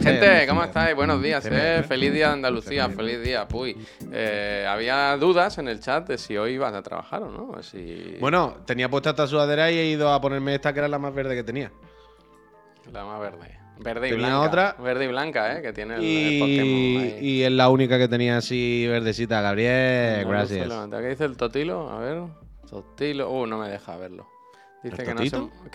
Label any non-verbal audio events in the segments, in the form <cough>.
Gente, ¿cómo estáis? Buenos días, ¿eh? Feliz día de Andalucía, feliz día, puy. Eh, había dudas en el chat de si hoy ibas a trabajar o no. Si... Bueno, tenía puesta esta sudadera y he ido a ponerme esta que era la más verde que tenía. La más verde. Verde y Tenía blanca. otra. Verde y blanca, ¿eh? Que tiene el, Pokémon ahí. y es la única que tenía así verdecita, Gabriel. No, gracias. no. ¿Qué dice el Totilo? A ver. Totilo. Uh, no me deja verlo. Dice ¿El que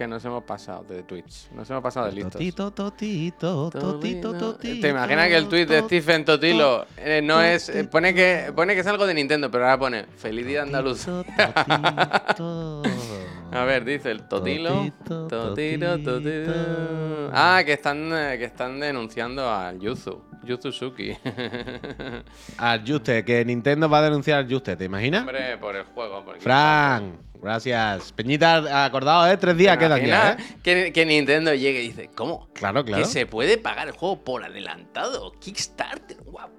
nos, que hemos pasado de Twitch. Nos hemos pasado de listos. Totito, totito, totito, totito. ¿Te imaginas que el tweet de Stephen Totilo eh, no es. eh, pone, que, pone que es algo de Nintendo, pero ahora pone Feliz día andaluz. <laughs> A ver, dice el Totilo. Totito, Totilo, Totilo. Ah, que están, eh, que están denunciando al Yuzu. Yuzu Suki. <laughs> Al Juste, que Nintendo va a denunciar al Juste, ¿te imaginas? Hombre, por el juego. Fran, gracias. Peñita, acordado, ¿eh? Tres días ¿Te quedan ya, ¿eh? que, que Nintendo llegue y dice, ¿cómo? Claro, claro. Que se puede pagar el juego por adelantado. Kickstarter, guau.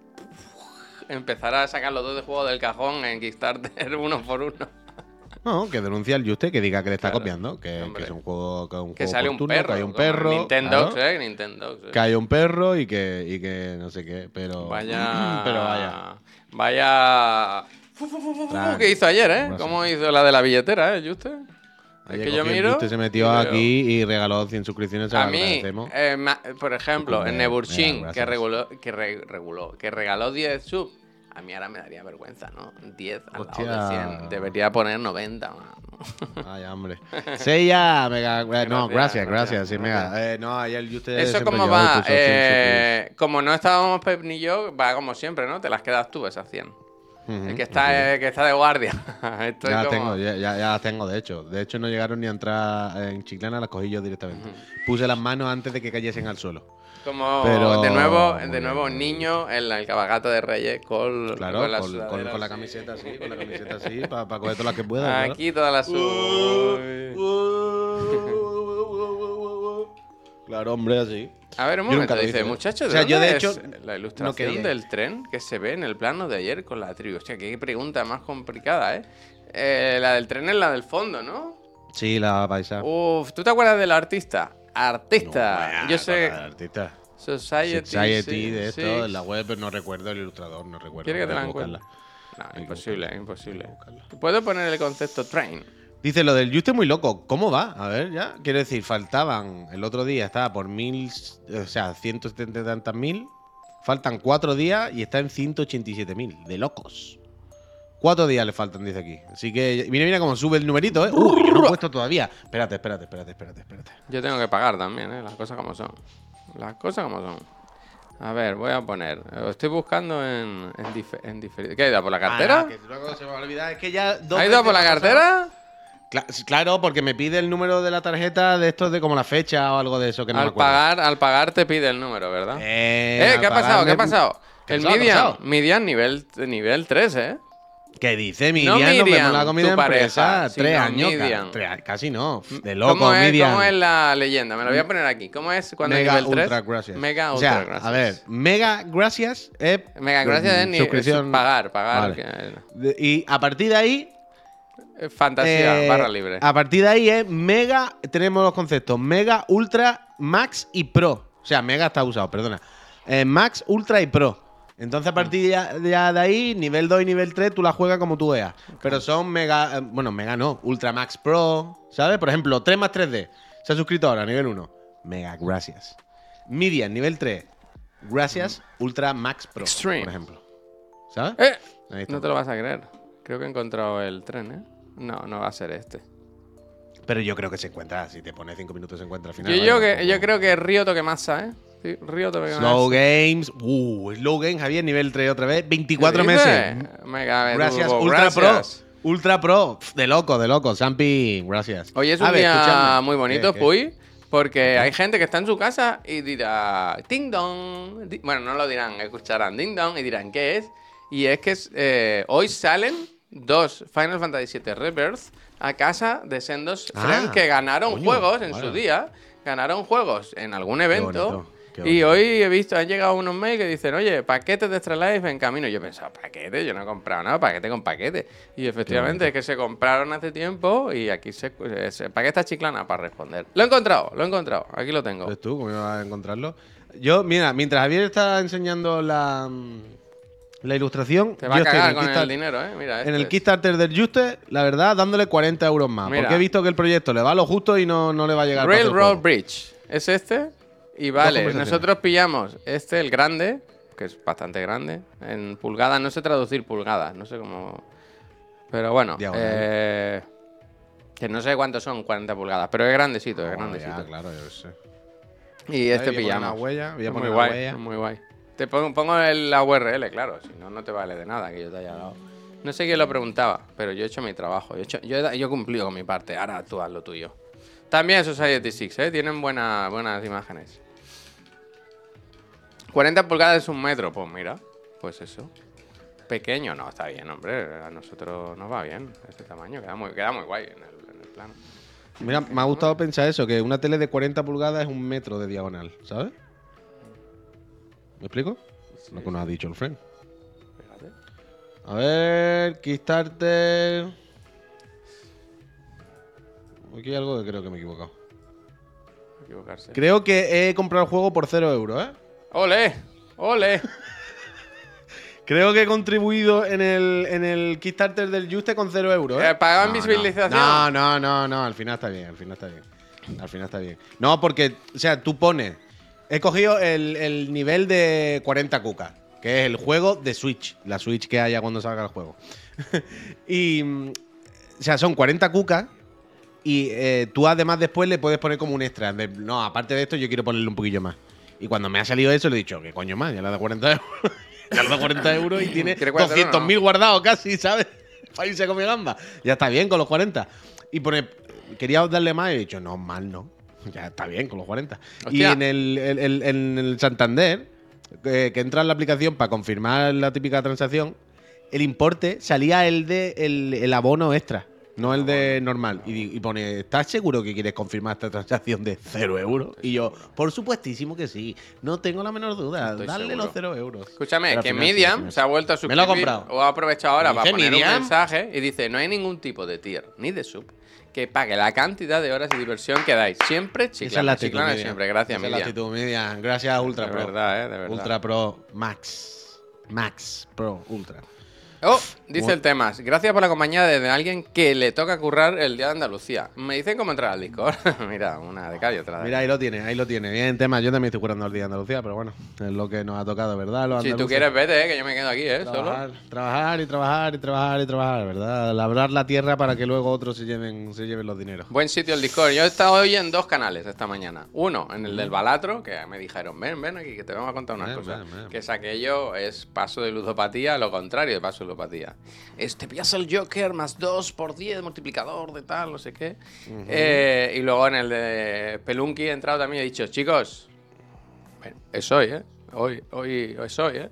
Empezar a sacar los dos de juego del cajón en Kickstarter <laughs> uno por uno. No, que denuncia al Juste, que diga que le está Claro. copiando, que, es un juego, que, un Que juego sale un turno, perro. que hay un perro. Nintendo, claro, ¿eh? Nintendo. que hay un perro y que, y que no sé qué, pero. Vaya. <clears throat> pero vaya. Vaya. Fu, fu, fu, fu, fu, Fran, ¿Qué hizo ayer, eh? ¿Cómo hizo la de la billetera, eh, Juste? Es que yo miro. Juste, se metió y aquí y regaló 100 suscripciones. A mí, eh, ma- por ejemplo, en Neburchin, que reguló, que re- reguló, que regaló 10 subs, a mí ahora me daría vergüenza, ¿no? 10 al lado Hostia. de 100. Debería poner 90, man. <laughs> Ay, hombre. Seiya, mega. eh, no, Gracias, gracias, gracias. Sí, mega. Eh, no, ayer Juste. Eso cómo va, puso 100 Eh, como no estábamos Pep ni yo, va como siempre, ¿no? Te las quedas tú esas 100. El que está, eh, que está de guardia. <laughs> Esto Ya es las como- tengo, ya, ya, ya tengo, de hecho. De hecho, no llegaron ni a entrar en Chiclana, las cogí yo directamente. Puse las manos antes de que cayesen al suelo. Como Pero- de nuevo, de nuevo niño en la- el cabalgato de Reyes con, Claro, con con, la, con- sudadera con la camiseta así, con la camiseta así, para coger todas las que pueda. <laughs> claro. Aquí toda la sud. Claro, hombre, así. A ver, un Yo momento, dice, muchachos, O sea, ¿de yo, de hecho, la ilustración del tren que se ve en el plano de ayer con la tribu. Hostia, qué pregunta más complicada, ¿eh? Eh, La del tren es la del fondo, ¿no? Sí, la paisa. Uf, ¿tú te acuerdas del artista? Artista. No, Yo sé. Artista. Society. Society sí, de esto, sí. en la web, pero no recuerdo el ilustrador, no recuerdo. ¿Quieres que te la encuentre? No, imposible, imposible. Puedo poner el concepto train. Dice lo del Juste muy loco. ¿Cómo va? A ver, ya. Quiero decir, faltaban. El otro día estaba por mil. O sea, 170 y tantas mil. Faltan cuatro días y está en 187 mil. De locos. Cuatro días le faltan, dice aquí. Así que. Mira, mira cómo sube el numerito, ¿eh? Uy, yo no he puesto todavía. Espérate, espérate, espérate, espérate, espérate. Yo tengo que pagar también, ¿eh? Las cosas como son. Las cosas como son. A ver, voy a poner. eh, Estoy buscando en, en, dife- en diferido. ¿Qué ha ido por la cartera? Ah, no, que luego se me va a olvidar. Es que ya. dos ¿Ha ido por la pasado. Claro, porque me pide el número de la tarjeta de estos de como la fecha o algo de eso que no me al, acuerdo. pagar, al pagar te pide el número, ¿verdad? Eh, Eh, ¿qué ha pasado? ¿Qué ha pagarme- pasado? ¿Qué ha El pasado? ¿Qué ha Midian? Midian nivel, nivel 3, ¿eh? ¿Qué dice No Midian? Nos Miriam, vemos la comida tu empresa. pareja, Tres años. ca- tres- casi no. De loco, ¿Cómo es, Midian. ¿Cómo es la leyenda? Me lo voy a poner aquí. ¿Cómo es cuando Mega es nivel 3? ultra gracias. Mega o ultra sea, gracias. a ver, mega gracias es Mega gracias es pagar, pagar. Vale. que- Y a partir de ahí. Es fantasía, eh, barra libre. A partir de ahí es mega. Tenemos los conceptos mega, ultra, max y pro. O sea, mega está usado, perdona. Eh, max, ultra y pro. Entonces, a partir ya- ya de ahí, nivel 2 y nivel 3, tú la juegas como tú veas. Pero son mega. eh, bueno, mega no. Ultra Max Pro. ¿Sabes? Por ejemplo, 3 más 3D. Se ha suscrito ahora, nivel 1. Mega, gracias. Midian, nivel 3. Gracias, Ultra Max Pro. Extreme. Por ejemplo. ¿Sabes? Eh, no te lo vas a creer. Creo que he encontrado el tren, ¿eh? No, no va a ser este. Pero yo creo que se encuentra. Si te pones 5 minutos, se encuentra al final. Yo, yo, que, yo creo que Río Toquemasa, ¿eh? Sí, Río Toquemasa. Slow Games. Uh, Slow Games, Javier, nivel 3 otra vez. 24 ¿Qué meses. Mega Gracias, Turbo, Ultra gracias. Pro. Ultra Pro. De loco, de loco. Sampi, gracias. Hoy es A un ver, día escuchadme. muy bonito, ¿Qué, qué? Puy, porque hay gente que está en su casa y dirá Ding Dong. Bueno, no lo dirán, escucharán Ding Dong y dirán ¿qué es? Y es que eh, hoy salen dos Final Fantasy VII Rebirth a casa de sendos Ah, que ganaron coño, juegos en bueno. su día. Ganaron juegos en algún evento. bonito. Qué Y hoy he visto, han llegado unos mails que dicen, oye, paquetes de Extra Life en camino. Y yo he pensado, ¿paquete? Yo no he comprado nada, paquete con paquete. Y efectivamente es que se compraron hace tiempo y aquí se, se paquete chiclana para responder. Lo he encontrado, lo he encontrado. Aquí lo tengo. ¿Ves tú cómo ibas a encontrarlo? Yo, mira, mientras Javier está enseñando la, mm, la ilustración, Te va a cagar el con el dinero, ¿eh? Mira, En este el es. Kickstarter del Juste, la verdad, dándole 40 euros más. Mira. Porque he visto que el proyecto le va a lo justo y no, no le va a llegar. Railroad. Bridge. Es este. Y vale, nosotros pillamos este, el grande, que es bastante grande. En pulgadas, no sé traducir pulgadas, no sé cómo. Pero bueno, eh, que no sé cuántos son 40 pulgadas, pero es grandecito, es Oh, grandecito. ya, claro, yo sé. Y este pillamos. una huella, voy a Es poner muy guay, huella. muy guay. Te pongo, pongo el- la URL, claro, si no, no te vale de nada que yo te haya dado. No sé quién lo preguntaba, pero yo he hecho mi trabajo. Yo he, hecho- yo he, cumplido con mi parte, ahora tú haz lo tuyo. También Society 6, ¿eh? Tienen buena- buenas imágenes. 40 pulgadas es un metro, pues mira, pues eso. Pequeño, no, está bien, hombre. A nosotros nos va bien este tamaño, queda muy, queda muy guay en el plano. Mira, me ha gustado pensar eso, que una tele de 40 pulgadas es un metro de diagonal, ¿sabes? ¿Me explico? Lo que nos ha dicho el friend. Fíjate. A ver, Kickstarter. Aquí hay algo que creo que me he equivocado. Equivocarse. Creo que he comprado el juego por 0 euros, ¿eh? ¡Ole! ¡Ole! <laughs> Creo que he contribuido en el, en el Kickstarter del Juste con 0 euros, ¿eh? Eh, pagaban No, no. visibilización. No, no, no, no, al final está bien, al final está bien. Al final está bien. No, porque, o sea, tú pones. He cogido el, el nivel de 40 cucas, que es el juego de Switch, la Switch que haya cuando salga el juego. <laughs> y, o sea, son 40 cucas y eh, tú además después le puedes poner como un extra. de, no, aparte de esto, yo quiero ponerle un poquillo más. Y cuando me ha salido eso, le he dicho, ¿qué coño más? Ya le dado 40 euros. <laughs> ya le dado 40 euros y <laughs> tiene ¿Quiere 40 euros, 200.000 guardados casi, ¿sabes? Para irse a comer gamba. Ya está bien con los 40. Y pone, quería darle más y he dicho, no, mal no. Ya está bien con los 40. Y en el, el- el- en el Santander, eh, que entra en la aplicación para confirmar la típica transacción, el importe salía el de el, el abono extra, no el de normal. Y, pone, ¿estás seguro que quieres confirmar esta transacción de 0 euros? Y yo, por supuestísimo que sí. No tengo la menor duda. Estoy Dale seguro. los 0 euros. Escúchame, Pero que final sí, al Medium se ha vuelto a Me suscribir lo ha comprado. o ha aprovechado ahora para poner Medium. un mensaje y dice, no hay ningún tipo de tier ni de sub que pague la cantidad de horas de diversión que dais. Siempre Esa es la chiclana, actitud, chiclana siempre. Gracias, Esa es la actitud, Medium. Gracias, Ultra De Pro. verdad, eh, de verdad. Ultra Pro Max. Max Pro Ultra. Oh, dice Bueno. el Temas. Gracias por la compañía de alguien que le toca currar el día de Andalucía. Me dicen cómo entrar al Discord. <laughs> Mira, una de y otra de Mira, ahí lo tiene, ahí lo tiene. Bien, tema. Yo también estoy curando el día de Andalucía, pero bueno, es lo que nos ha tocado, ¿verdad? Los Si tú quieres, vete, eh, que yo me quedo aquí, ¿eh? Solo. Trabajar, trabajar y trabajar y trabajar y trabajar, ¿verdad? Labrar la tierra para que luego otros se lleven, se lleven los dineros. Buen sitio el Discord. Yo he estado hoy en dos canales esta mañana. Uno, en el del Balatro, que me dijeron, ven, ven aquí, que te vamos a contar unas Ven, cosas. ven, ven. Que es aquello, es paso de ludopatía, lo contrario de paso de ludopatía. Este pillas el Joker más 2 por 10, multiplicador de tal, no sé qué. Eh, y luego en el de Pelunky he entrado también y he dicho, chicos, es hoy, ¿eh? Hoy, hoy, es hoy, ¿eh?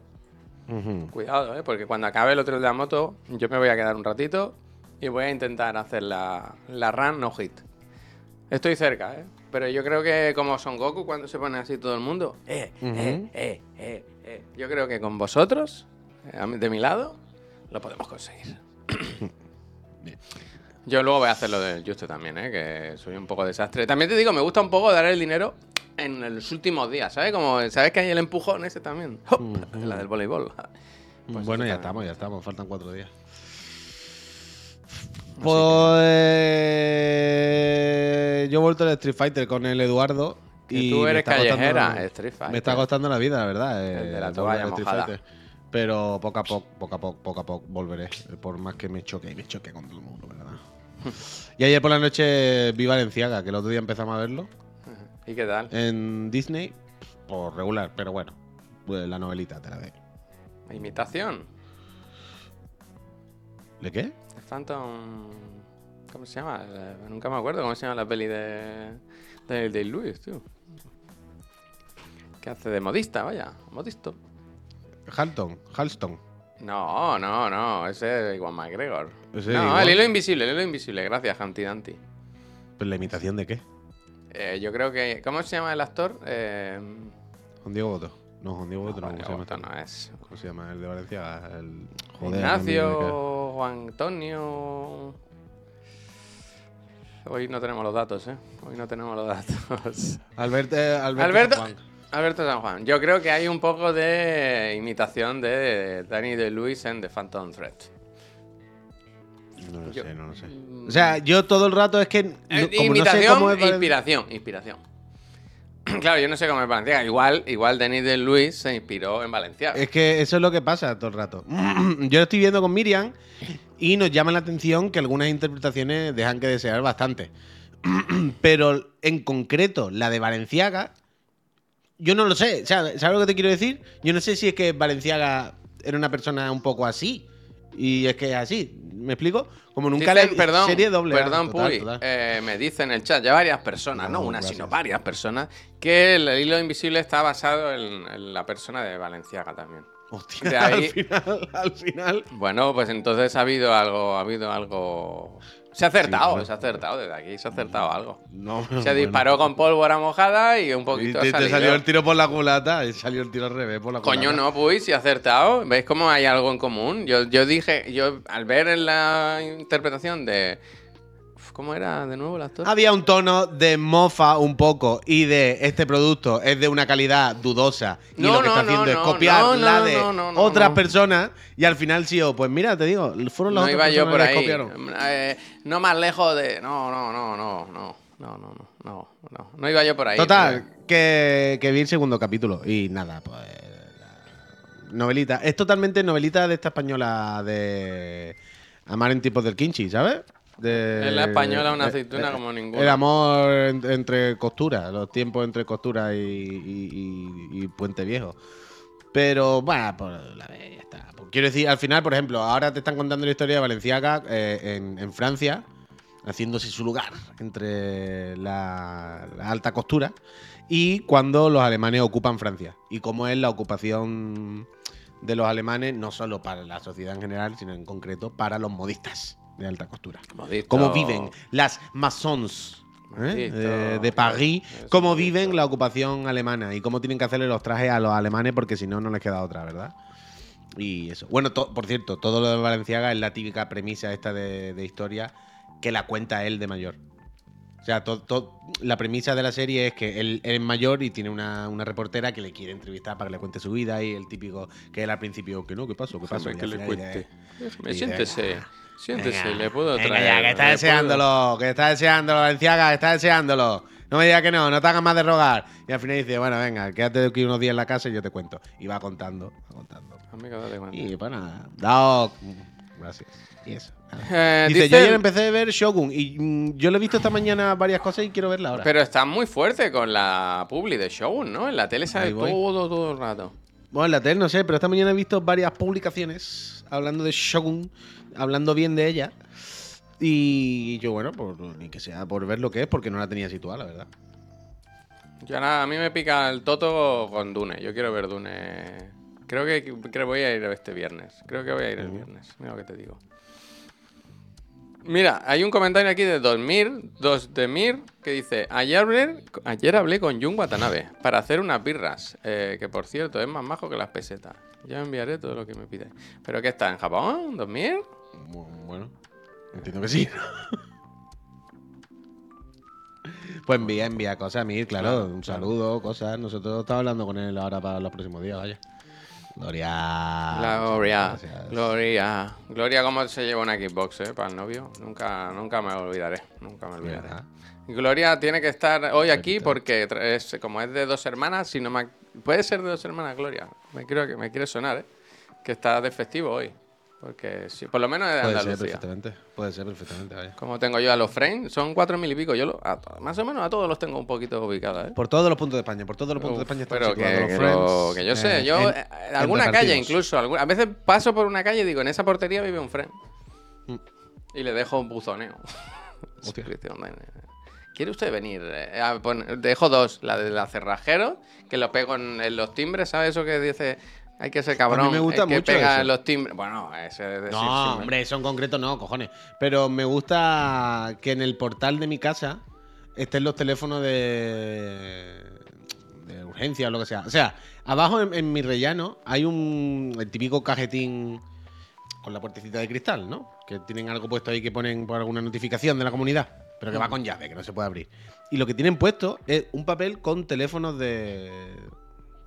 Ujú. Cuidado, ¿eh? Porque cuando acabe el otro de la moto, yo me voy a quedar un ratito y voy a intentar hacer la, la run no hit. Estoy cerca, ¿eh? Pero yo creo que como Son Goku cuando se pone así todo el mundo, eh, eh, eh, eh, eh. Yo creo que con vosotros, eh, de mi lado, lo podemos conseguir. <coughs> Yo luego voy a hacer lo del Juste también, ¿eh? Que soy un poco desastre. También te digo, me gusta un poco dar el dinero en los últimos días, ¿sabes? Como, ¿sabes que hay el empujón ese también? ¡Hop! La del voleibol. Pues bueno, ya también. estamos, ya estamos, faltan cuatro días. Pues yo he vuelto al Street Fighter con el Eduardo. Que y tú eres costando- callejera, Street Fighter. Me está costando la vida, la verdad. El de eh, la volver toalla al Street mojada. Fighter. Pero poco a poco, poco a poco, poco a poco volveré. Por más que me choque y me choque con todo el mundo, ¿verdad? <laughs> y ayer por la noche vi Valenciaga, que el otro día empezamos a verlo. ¿Y qué tal? En Disney, por regular, pero bueno. Pues la novelita te la de. ¿Imitación? ¿De qué? ¿De Phantom... ¿Cómo se llama? Eh, Nunca me acuerdo cómo se llama la peli de... De, de Lewis, tío. Que hace de modista, vaya. Modisto. Halton, Halston. No, no, no. Ese es Iwan McGregor. Ese no, igual. el hilo invisible, el hilo invisible. Gracias, Humpty Dumpty. ¿Pero la imitación de qué? Eh, yo creo que... ¿Cómo se llama el actor? Eh, Juan Diego Boto. No, Juan Diego Boto no, Juan ¿cómo se llama? Diego Boto este? no es. ¿Cómo se llama? El de Valencia. El... Joder, Ignacio, Juan Antonio. Hoy no tenemos los datos, ¿eh? Hoy no tenemos los datos. Alberto, eh, Alberto, Alberto, Juan. Alberto San Juan. Yo creo que hay un poco de imitación de Danny de Luis en The Phantom Thread. No lo Yo- sé, no lo sé. Mm. O sea, yo todo el rato es que. Eh, como no sé imitación, cómo es Valen- inspiración, inspiración. <clears throat> claro, yo no sé cómo es Valenciaga. Igual, igual Denis de Luis se inspiró en Valenciaga. Es que eso es lo que pasa todo el rato. <clears throat> Yo lo estoy viendo con Miriam y nos llama la atención que algunas interpretaciones dejan que desear bastante. <clears throat> Pero en concreto, la de Valenciaga, yo no lo sé. O sea, ¿Sabes lo que te quiero decir? Yo no sé si es que Valenciaga era una persona un poco así. Y es que es así. ¿Me explico? Como nunca Dicen, le perdón, serie doble. A, perdón, total, Puy, total. eh, me dicen en el chat ya varias personas, no, No, una, gracias. sino varias personas, que el hilo invisible está basado en, en la persona de Valenciaga también. Hostia, ahí- <laughs> al final, al final. Bueno, pues entonces ha habido algo, ha habido algo. Se ha acertado, bueno. se ha acertado desde aquí, se ha acertado algo. No, Se bueno. disparó con pólvora mojada y un Y poquito te, ha te salió el tiro por la culata y salió el tiro al revés por la Coño, culata. no, pues si ha acertado. ¿Veis cómo hay algo en común? Yo, yo dije, yo al ver en la interpretación de. ¿Cómo era de nuevo el actor? Había un tono de mofa un poco y de este producto es de una calidad dudosa y No, lo que no, está haciendo no, es copiar la de otras personas y al final sí, oh, pues mira, te digo, fueron las no otras iba yo personas por que ahí. copiaron. Eh, no más lejos de. No, no, no, no, no. No, no, no, no, no. Iba yo por ahí. Total, que, que vi el segundo capítulo y nada, pues novelita. Es totalmente novelita de esta española de Amar en tiempos del Kinchi, ¿sabes? De, Es la española una eh, aceituna eh, como ninguna. El amor en- entre costura, los tiempos entre costura y, y- y- y Puente Viejo. Pero bueno, pues la ve, ya está. Quiero decir, al final, por ejemplo, ahora te están contando la historia de Valenciaga eh, en, en Francia, haciéndose su lugar entre la, la alta costura y cuando los alemanes ocupan Francia. Y cómo es la ocupación de los alemanes, no solo para la sociedad en general, sino en concreto para los modistas de alta costura. Modito. Cómo viven las maçons ¿eh? De, de París, Eso, cómo viven la ocupación alemana y cómo tienen que hacerle los trajes a los alemanes porque si no, no les queda otra, ¿verdad? Y eso. Bueno, por cierto, todo lo de Valenciaga es la típica premisa esta de, de historia que la cuenta él de mayor. O sea, to- to- la premisa de la serie es que él, él es mayor y tiene una, una reportera que le quiere entrevistar para que le cuente su vida y el típico que él al principio, que no, ¿qué pasó? ¿Qué pasó? Que le cuente. dice, siéntese. Venga, Siéntese, venga, le puedo venga traer. ya, que está le deseándolo, que está deseándolo, Valenciaga, que está deseándolo. No me digas que no, no te hagas más de rogar. Y al final dice, bueno, venga, quédate aquí unos días en la casa y yo te cuento. Y va contando, va contando. Amigo, date cuenta. Y pues nada, Doc, gracias. Y eso. Eh, Dice, dice- yo ayer empecé a ver Shogun y mm, yo lo he visto esta mañana varias cosas y quiero verla ahora. Pero está muy fuerte con la publi de Shogun, ¿no? En la tele sale todo, todo el rato. Bueno, en la tele no sé, pero esta mañana he visto varias publicaciones hablando de Shogun, hablando bien de ella. Y yo, bueno, por, ni que sea por ver lo que es, porque no la tenía situada, la verdad. Yo ahora, a mí me pica el toto con Dune. Yo quiero ver Dune. Creo que, creo que voy a ir este viernes. Creo que voy a ir el viernes. Mira lo que te digo. Mira, hay un comentario aquí de Dormir, dos de Mir, que dice: Ayer hablé, ayer hablé con Jun Watanabe para hacer unas birras. eh, que por cierto es más majo que las pesetas. Ya enviaré todo lo que me pide. ¿Pero qué está? ¿En Japón? ¿Dormir? Bu- Bueno, entiendo que sí. <laughs> pues envía, envía cosas a mí, claro, un saludo, cosas. Nosotros estamos hablando con él ahora para los próximos días, vaya. Gloria. Gloria. Gloria. Gloria, ¿cómo se lleva una Xbox, eh? Para el novio. Nunca, nunca me olvidaré. Nunca me olvidaré. Gloria tiene que estar hoy aquí porque es, como es de dos hermanas, si no me... Puede ser de dos hermanas, Gloria. Me quiero que me quiere sonar, ¿eh? Que está de festivo hoy. Porque sí, por lo menos es de Puede ser perfectamente. Puede ser perfectamente, vaya. Como tengo yo a los frames, son cuatro mil y pico. Yo lo- a más o menos a todos los tengo un poquito ubicados, ¿eh? Por todos los puntos de España, por todos los puntos de Uf, España están pero que, situados que los lo- friends, que yo sé, eh, yo en- alguna calle incluso, a veces paso por una calle y digo, en esa portería vive un friend. Mm. Y le dejo un buzoneo. <laughs> ¿Quiere usted venir? Eh, a poner- dejo dos, la de la cerrajero, que lo pego en, en los timbres, ¿sabes eso que dice? Hay que ser cabrón. me gusta el que mucho pega eso. los timbres. Bueno, ese de decir No, hombre, eso en concreto no, cojones. Pero me gusta que en el portal de mi casa estén los teléfonos de, de urgencia o lo que sea. O sea, abajo en, en mi rellano hay un el típico cajetín con la puertecita de cristal, ¿no? Que tienen algo puesto ahí que ponen por alguna notificación de la comunidad, pero que va con llave, que no se puede abrir. Y lo que tienen puesto es un papel con teléfonos de.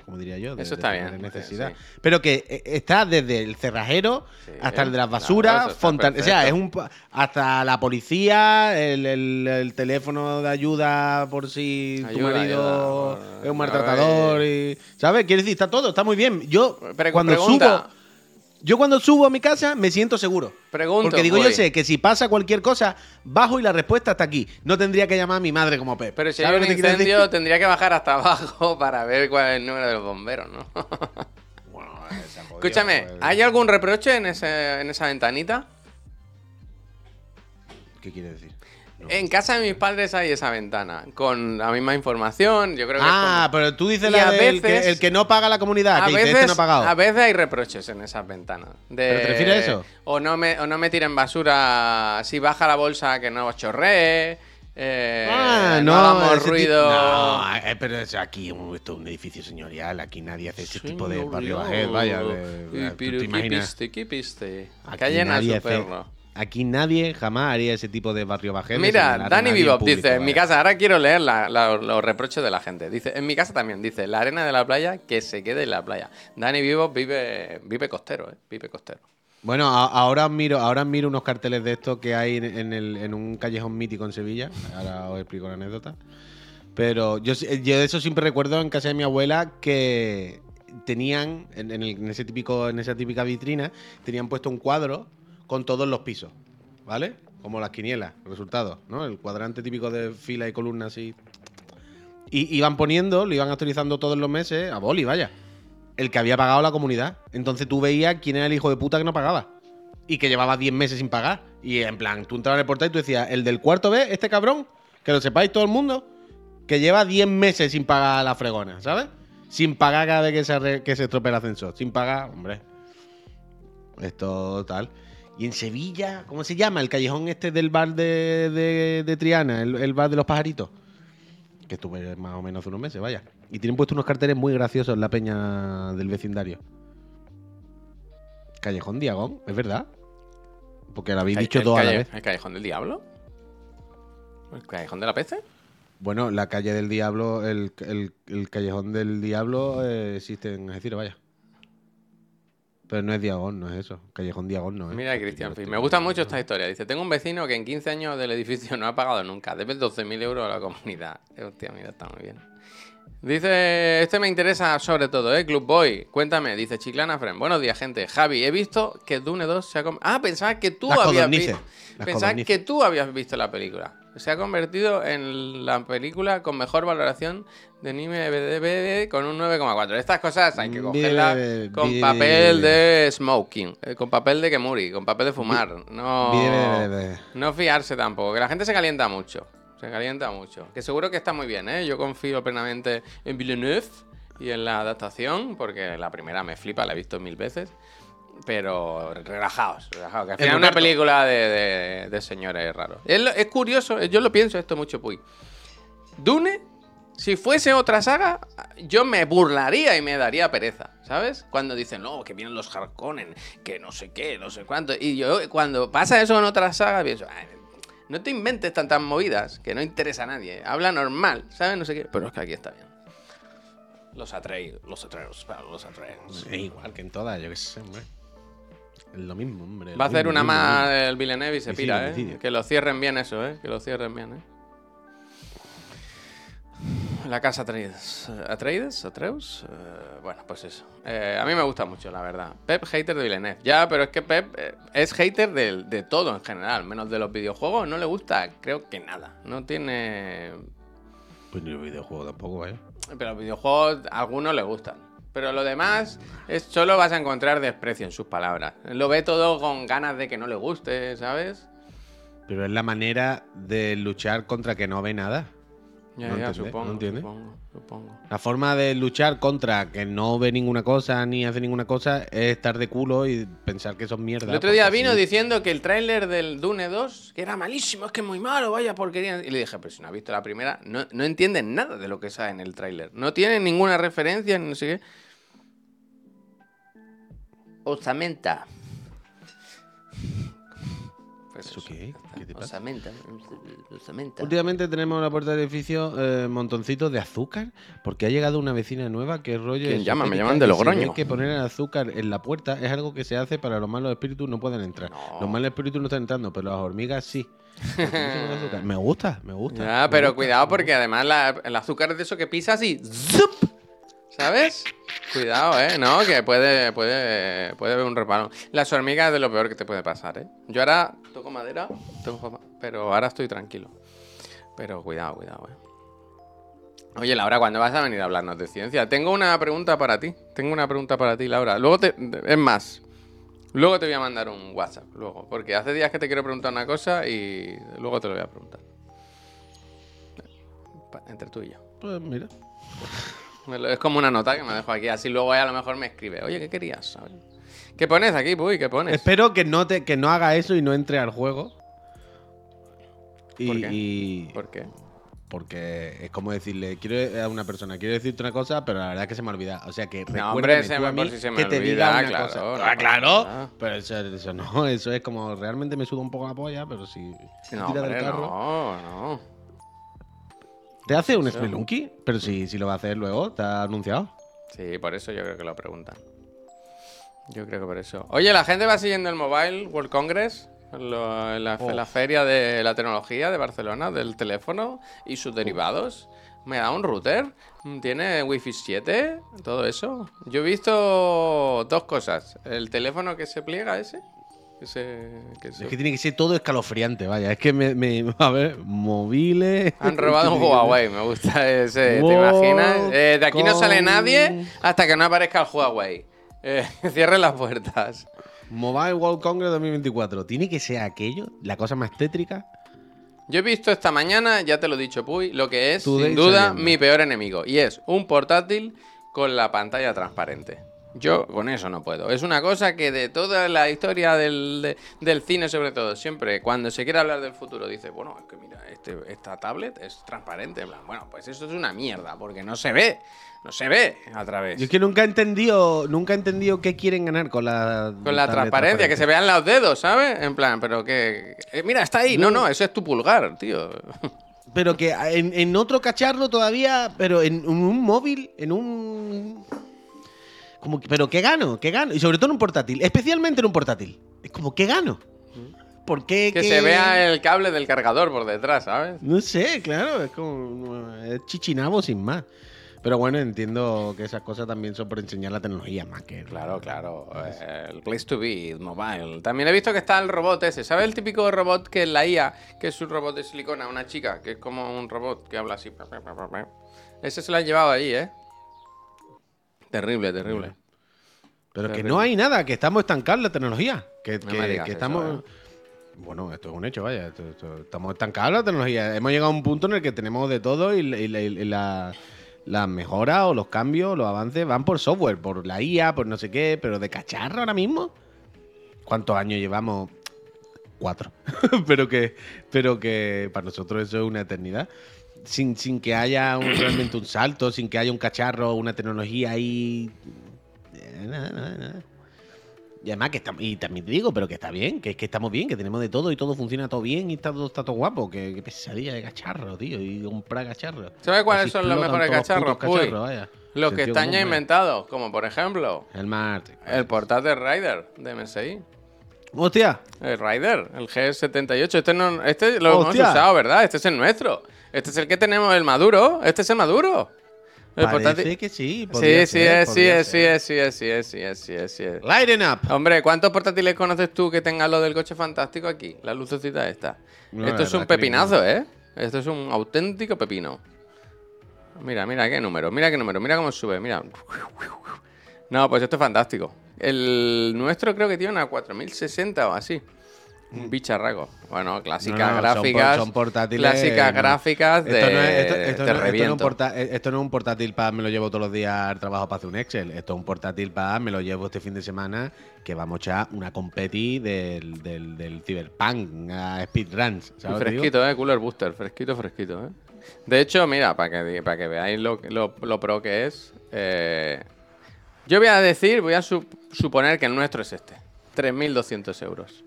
¿Cómo diría yo? De- Eso está de- bien, de necesidad. sí. Pero que eh, está desde el cerrajero Sí, hasta el de las basuras, O sea, es un. Hasta la policía, el, el- el teléfono de ayuda por si tu marido ayuda. es un maltratador. Y, ¿Sabes? Quiero decir, está todo, está muy bien. Yo, cuando pregunta. subo. Yo cuando subo a mi casa me siento seguro. Pregunto, Porque digo, yo sé que si pasa cualquier cosa, bajo y la respuesta está aquí. No tendría que llamar a mi madre como Pep. Pero si ¿Sabes hay un incendio, tendría que bajar hasta abajo <laughs> para ver cuál es el número de los bomberos, ¿no? <laughs> Bueno, se ha jodido, Escúchame. ¿hay algún reproche en, ese- en esa ventanita? ¿Qué quiere decir? No. En casa de mis padres hay esa ventana, con la misma información. Yo creo que es Ah, como- pero tú dices la a del veces- que, el que no paga la comunidad, a que dice veces, este no ha pagado. a veces hay reproches en esas ventanas. De, ¿Pero te refieres a eso? O no, me, o no me tiren basura si baja la bolsa que no chorree. eh, Ah, no, no, hagamos ruido. No, eh, pero es aquí esto es un edificio señorial, aquí nadie hace ese tipo de barrio bajés, vaya. de- Y, de- ¿tú pero te ¿qué piste? ¿Qué piste? Aquí a nadie su hace- perro. Aquí nadie jamás haría ese tipo de barrio de Mira, Dani Bebop público, dice, en mi casa, ahora quiero leer la- la- los reproches de la gente. Dice, en mi casa también, dice, la arena de la playa, que se quede en la playa. Dani Bebop vive, vive costero, eh, vive costero. Bueno, a- ahora miro, ahora miro unos carteles de estos que hay en, en el- en un callejón mítico en Sevilla. Ahora os explico la anécdota. Pero yo, yo de eso siempre recuerdo en casa de mi abuela que tenían, en, en el- en ese típico, en esa típica vitrina, tenían puesto un cuadro con todos los pisos, ¿vale? Como las quinielas, resultados, ¿no? El cuadrante típico de fila y columna así. Y iban poniendo, lo iban actualizando todos los meses, a boli, vaya el que había pagado la comunidad. Entonces tú veías quién era el hijo de puta que no pagaba. Y que llevaba 10 meses sin pagar. Y en plan, tú entrabas en el portal y tú decías, el del cuarto B, este cabrón, que lo sepáis todo el mundo, que lleva 10 meses sin pagar la fregona, ¿sabes? Sin pagar cada vez que se, que se estropea el ascensor. Sin pagar, hombre. Esto tal. Y en Sevilla, ¿cómo se llama? El callejón este del bar de, de- de Triana, el, el bar de los pajaritos. Que estuve más o menos hace unos meses, vaya. Y tienen puesto unos carteles muy graciosos en la peña del vecindario. Callejón Diagón, ¿es verdad? Porque lo habéis dicho el dos a la vez. ¿El callejón del diablo? ¿El callejón de la PC? Bueno, la calle del diablo, el, el- el callejón del diablo eh, existe en Algeciras, vaya. Pero no es Diagón, no es eso. Callejón Diagón no es. Mira, Cristian me gusta mucho esta historia. Dice, tengo un vecino que en 15 años del edificio no ha pagado nunca. Debe 12.000 euros a la comunidad. Eh, Hostia, mira, está muy bien. Dice, este me interesa sobre todo, ¿eh? Club Boy, cuéntame. Dice Chiclana Friend. Buenos días, gente. Javi, he visto que Dune 2 se ha... Ah, pensaba que tú Las habías visto... Pensaba que tú habías visto la película. Se ha convertido en la película con mejor valoración de anime con un 9,4. Estas cosas hay que cogerlas bide- con bide- papel de smoking, eh, con papel de kemuri, con papel de fumar. No, no fiarse tampoco, que la gente se calienta mucho. Se calienta mucho. Que seguro que está muy bien, ¿eh? Yo confío plenamente en Villeneuve y en la adaptación, porque la primera me flipa, la he visto mil veces. Pero relajaos, relajaos. Que al final es una película de, de- de señores raros. Es, es curioso, yo lo pienso esto mucho, Puy. Dune, si fuese otra saga, yo me burlaría y me daría pereza, ¿sabes? Cuando dicen, no, que vienen los Harkonnen, que no sé qué, no sé cuánto. Y yo, cuando pasa eso en otra saga, pienso, "Ay, no te inventes tantas movidas, que no interesa a nadie. Habla normal, ¿sabes? No sé qué. Pero es que aquí está bien. Los Atreus, los Atreus, para los Atreus. Es igual que en todas, yo qué sé, hombre. Es lo mismo, hombre. Va a hacer mismo, una mismo, más mismo. el Villeneuve y se pira, ¿eh? Que lo cierren bien eso, ¿eh? Que lo cierren bien, ¿eh? La casa Atreides. ¿Atreides? ¿Atreus? Eh, bueno, pues eso. Eh, a mí me gusta mucho, la verdad. Pep, hater de Villeneuve. Ya, pero es que Pep eh, es hater de, de todo en general, menos de los videojuegos. No le gusta, creo que nada. No tiene... Pues ni el videojuego tampoco, vaya. Pero los videojuegos, a algunos le gustan. Pero lo demás, es, solo vas a encontrar desprecio en sus palabras. Lo ve todo con ganas de que no le guste, ¿sabes? Pero es la manera de luchar contra que no ve nada. Ya, no ya, entiende, supongo, no entiende. supongo, supongo. La forma de luchar contra que no ve ninguna cosa ni hace ninguna cosa es estar de culo y pensar que son mierda. El otro día vino así- diciendo que el tráiler del Dune 2, que era malísimo, es que es muy malo, vaya porquería. Y le dije, pero si no has visto la primera, no, no entiendes nada de lo que sale en el tráiler. No tiene ninguna referencia, no sé qué. Osamenta. ¿Eso qué? ¿Qué te pasa? Osamenta. Osamenta. Últimamente tenemos en la puerta del edificio eh, montoncitos de azúcar porque ha llegado una vecina nueva que es rollo. ¿Quién llama? Me llaman de Logroño. ve que poner el azúcar en la puerta es algo que se hace para los malos espíritus no pueden entrar. No. Los malos espíritus no están entrando, pero las hormigas sí. Me gusta, me gusta. <laughs> Me pero gusta, cuidado porque además la- el azúcar es de eso que pisas y ¡zup! ¿Sabes? Cuidado, ¿eh? No, que puede, puede, puede haber un reparo. Las hormigas es de lo peor que te puede pasar, ¿eh? Yo ahora toco madera, toco- pero ahora estoy tranquilo. Pero cuidado, cuidado, ¿eh? Oye, Laura, ¿cuándo vas a venir a hablarnos de ciencia? Tengo una pregunta para ti. Tengo una pregunta para ti, Laura. Luego te... Es más, luego te voy a mandar un WhatsApp, luego. Porque hace días que te quiero preguntar una cosa y luego te lo voy a preguntar. Entre tú y yo. Pues mira. Es como una nota que me dejo aquí, así luego ella a lo mejor me escribe, oye, ¿qué querías? ¿Sabes? ¿Qué pones aquí, Puy? ¿Qué pones? Espero que no, te, que no haga eso y no entre al juego. Y, ¿Por qué? y- ¿Por qué? porque es como decirle, quiero a una persona, quiero decirte una cosa, pero la verdad es que se me ha olvidado. O sea que No, hombre, se me- a mí por si se me que te olvida, diga una claro, cosa. no ah, claro. Pero eso, eso no, eso es como realmente me suda un poco la polla, pero si si No, del carro. no, no. ¿Te hace un. Spelunky? Pero si, si lo va a hacer luego, está anunciado. Sí, por eso yo creo que lo preguntan. Yo creo que por eso. Oye, la gente va siguiendo el Mobile World Congress, lo- la, Oh. la feria de la tecnología de Barcelona, del teléfono y sus derivados. Me da un router, mm, tiene Wi-Fi 7, todo eso. Yo he visto dos cosas. El teléfono que se pliega ese. Que se, que se- Es que tiene que ser todo escalofriante, vaya. Es que me. me- <laughs> a ver, móviles. Han robado un <laughs> Huawei, me gusta ese. ¿Te imaginas? Eh, de aquí no sale nadie hasta que no aparezca el Huawei. Eh, <laughs> cierren las puertas. Mobile World Congress 2024. Tiene que ser aquello, la cosa más tétrica. Yo he visto esta mañana, ya te lo he dicho, Puy, lo que es, Today sin duda, mi peor enemigo. Y es un portátil con la pantalla transparente. Yo con eso no puedo. Es una cosa que de toda la historia del, de- del cine, sobre todo, siempre, cuando se quiere hablar del futuro, dice, bueno, es que mira, este, esta tablet es transparente. En plan, bueno, pues eso es una mierda, porque no se ve. No se ve a través. Yo es que nunca he entendido, nunca he entendido qué quieren ganar con la. Con la transparencia, que se vean los dedos, ¿sabes? En plan, pero que... eh, mira, está ahí. No, no, eso es tu pulgar, tío. Pero que en, en otro cacharro todavía, pero en un móvil, en un. Como pero ¿qué gano? ¿Qué gano? Y sobre todo en un portátil, especialmente en un portátil. Es como, ¿qué gano? ¿Por qué? Que qué- se vea el cable del cargador por detrás, ¿sabes? No sé, claro, es como. Es chichinabo sin más. Pero bueno, entiendo que esas cosas también son por enseñar la tecnología más que. Claro, claro. eh, el Place to Be, mobile. También he visto que está el robot ese. ¿Sabes el típico robot que es la IA, que es un robot de silicona, una chica, que es como un robot que habla así? Ese se lo han llevado ahí, ¿eh? Terrible, terrible. Pero que no hay nada, que estamos estancados en la tecnología. Que, No que- me digas que eso, estamos. ¿eh? Bueno, esto es un hecho, vaya. esto- esto- estamos estancados en la tecnología. Hemos llegado a un punto en el que tenemos de todo y, la- y la- y la- las mejoras o los cambios, los avances van por software, por la IA, por no sé qué, pero de cacharro ahora mismo. ¿Cuántos años llevamos? Cuatro. <laughs> pero que pero que para nosotros eso es una eternidad. Sin, sin que haya un- <clears throat> realmente un salto, sin que haya un cacharro, una tecnología ahí. Eh, Nada, nada, nada. Y además que estamos, y también te digo, pero que está bien, que es que estamos bien, que tenemos de todo y todo funciona todo bien y está todo, está todo guapo. Que, que pesadilla de cacharro, tío, y comprar cacharro. ¿Sabes cuáles son los mejores cacharros? Uy, vaya. Los que están ya inventados, como por ejemplo El Mart. el portátil Rider de MSI. Hostia, El Rider, el G78. Este, no, este lo hemos usado, ¿verdad? Este es el nuestro. Este es el que tenemos, el maduro. Este es el maduro. El parece portátil- que sí. Sí, sí, es, sí, es, sí, es, sí, es, sí, es, sí, es, sí, es, sí es. Lighten up. Hombre, ¿cuántos portátiles conoces tú que tengan lo del coche fantástico aquí? La lucecita esta. No, Esto es un pepinazo, ¿eh? Esto es un auténtico pepino. Mira, mira qué número, mira qué número, mira cómo sube, mira. No, pues esto es fantástico. El nuestro creo que tiene una 4060 o así. Un bicharraco. Bueno, clásicas No, no, son gráficas. por- son portátiles, Clásicas no. gráficas de, Esto no, es, esto- esto te no- esto es un reviento. porta- esto no es un portátil para me lo llevo todos los días al trabajo para hacer un Excel. Esto es un portátil para me lo llevo este fin de semana que vamos a echar una competi del, del, del Cyberpunk a Speedruns. Fresquito, ¿eh? Cooler Booster. Fresquito, fresquito, ¿eh? De hecho, mira, para que, para que veáis lo, lo, lo pro que es. eh, yo voy a decir, voy a su- suponer que el nuestro es este. 3.200 euros.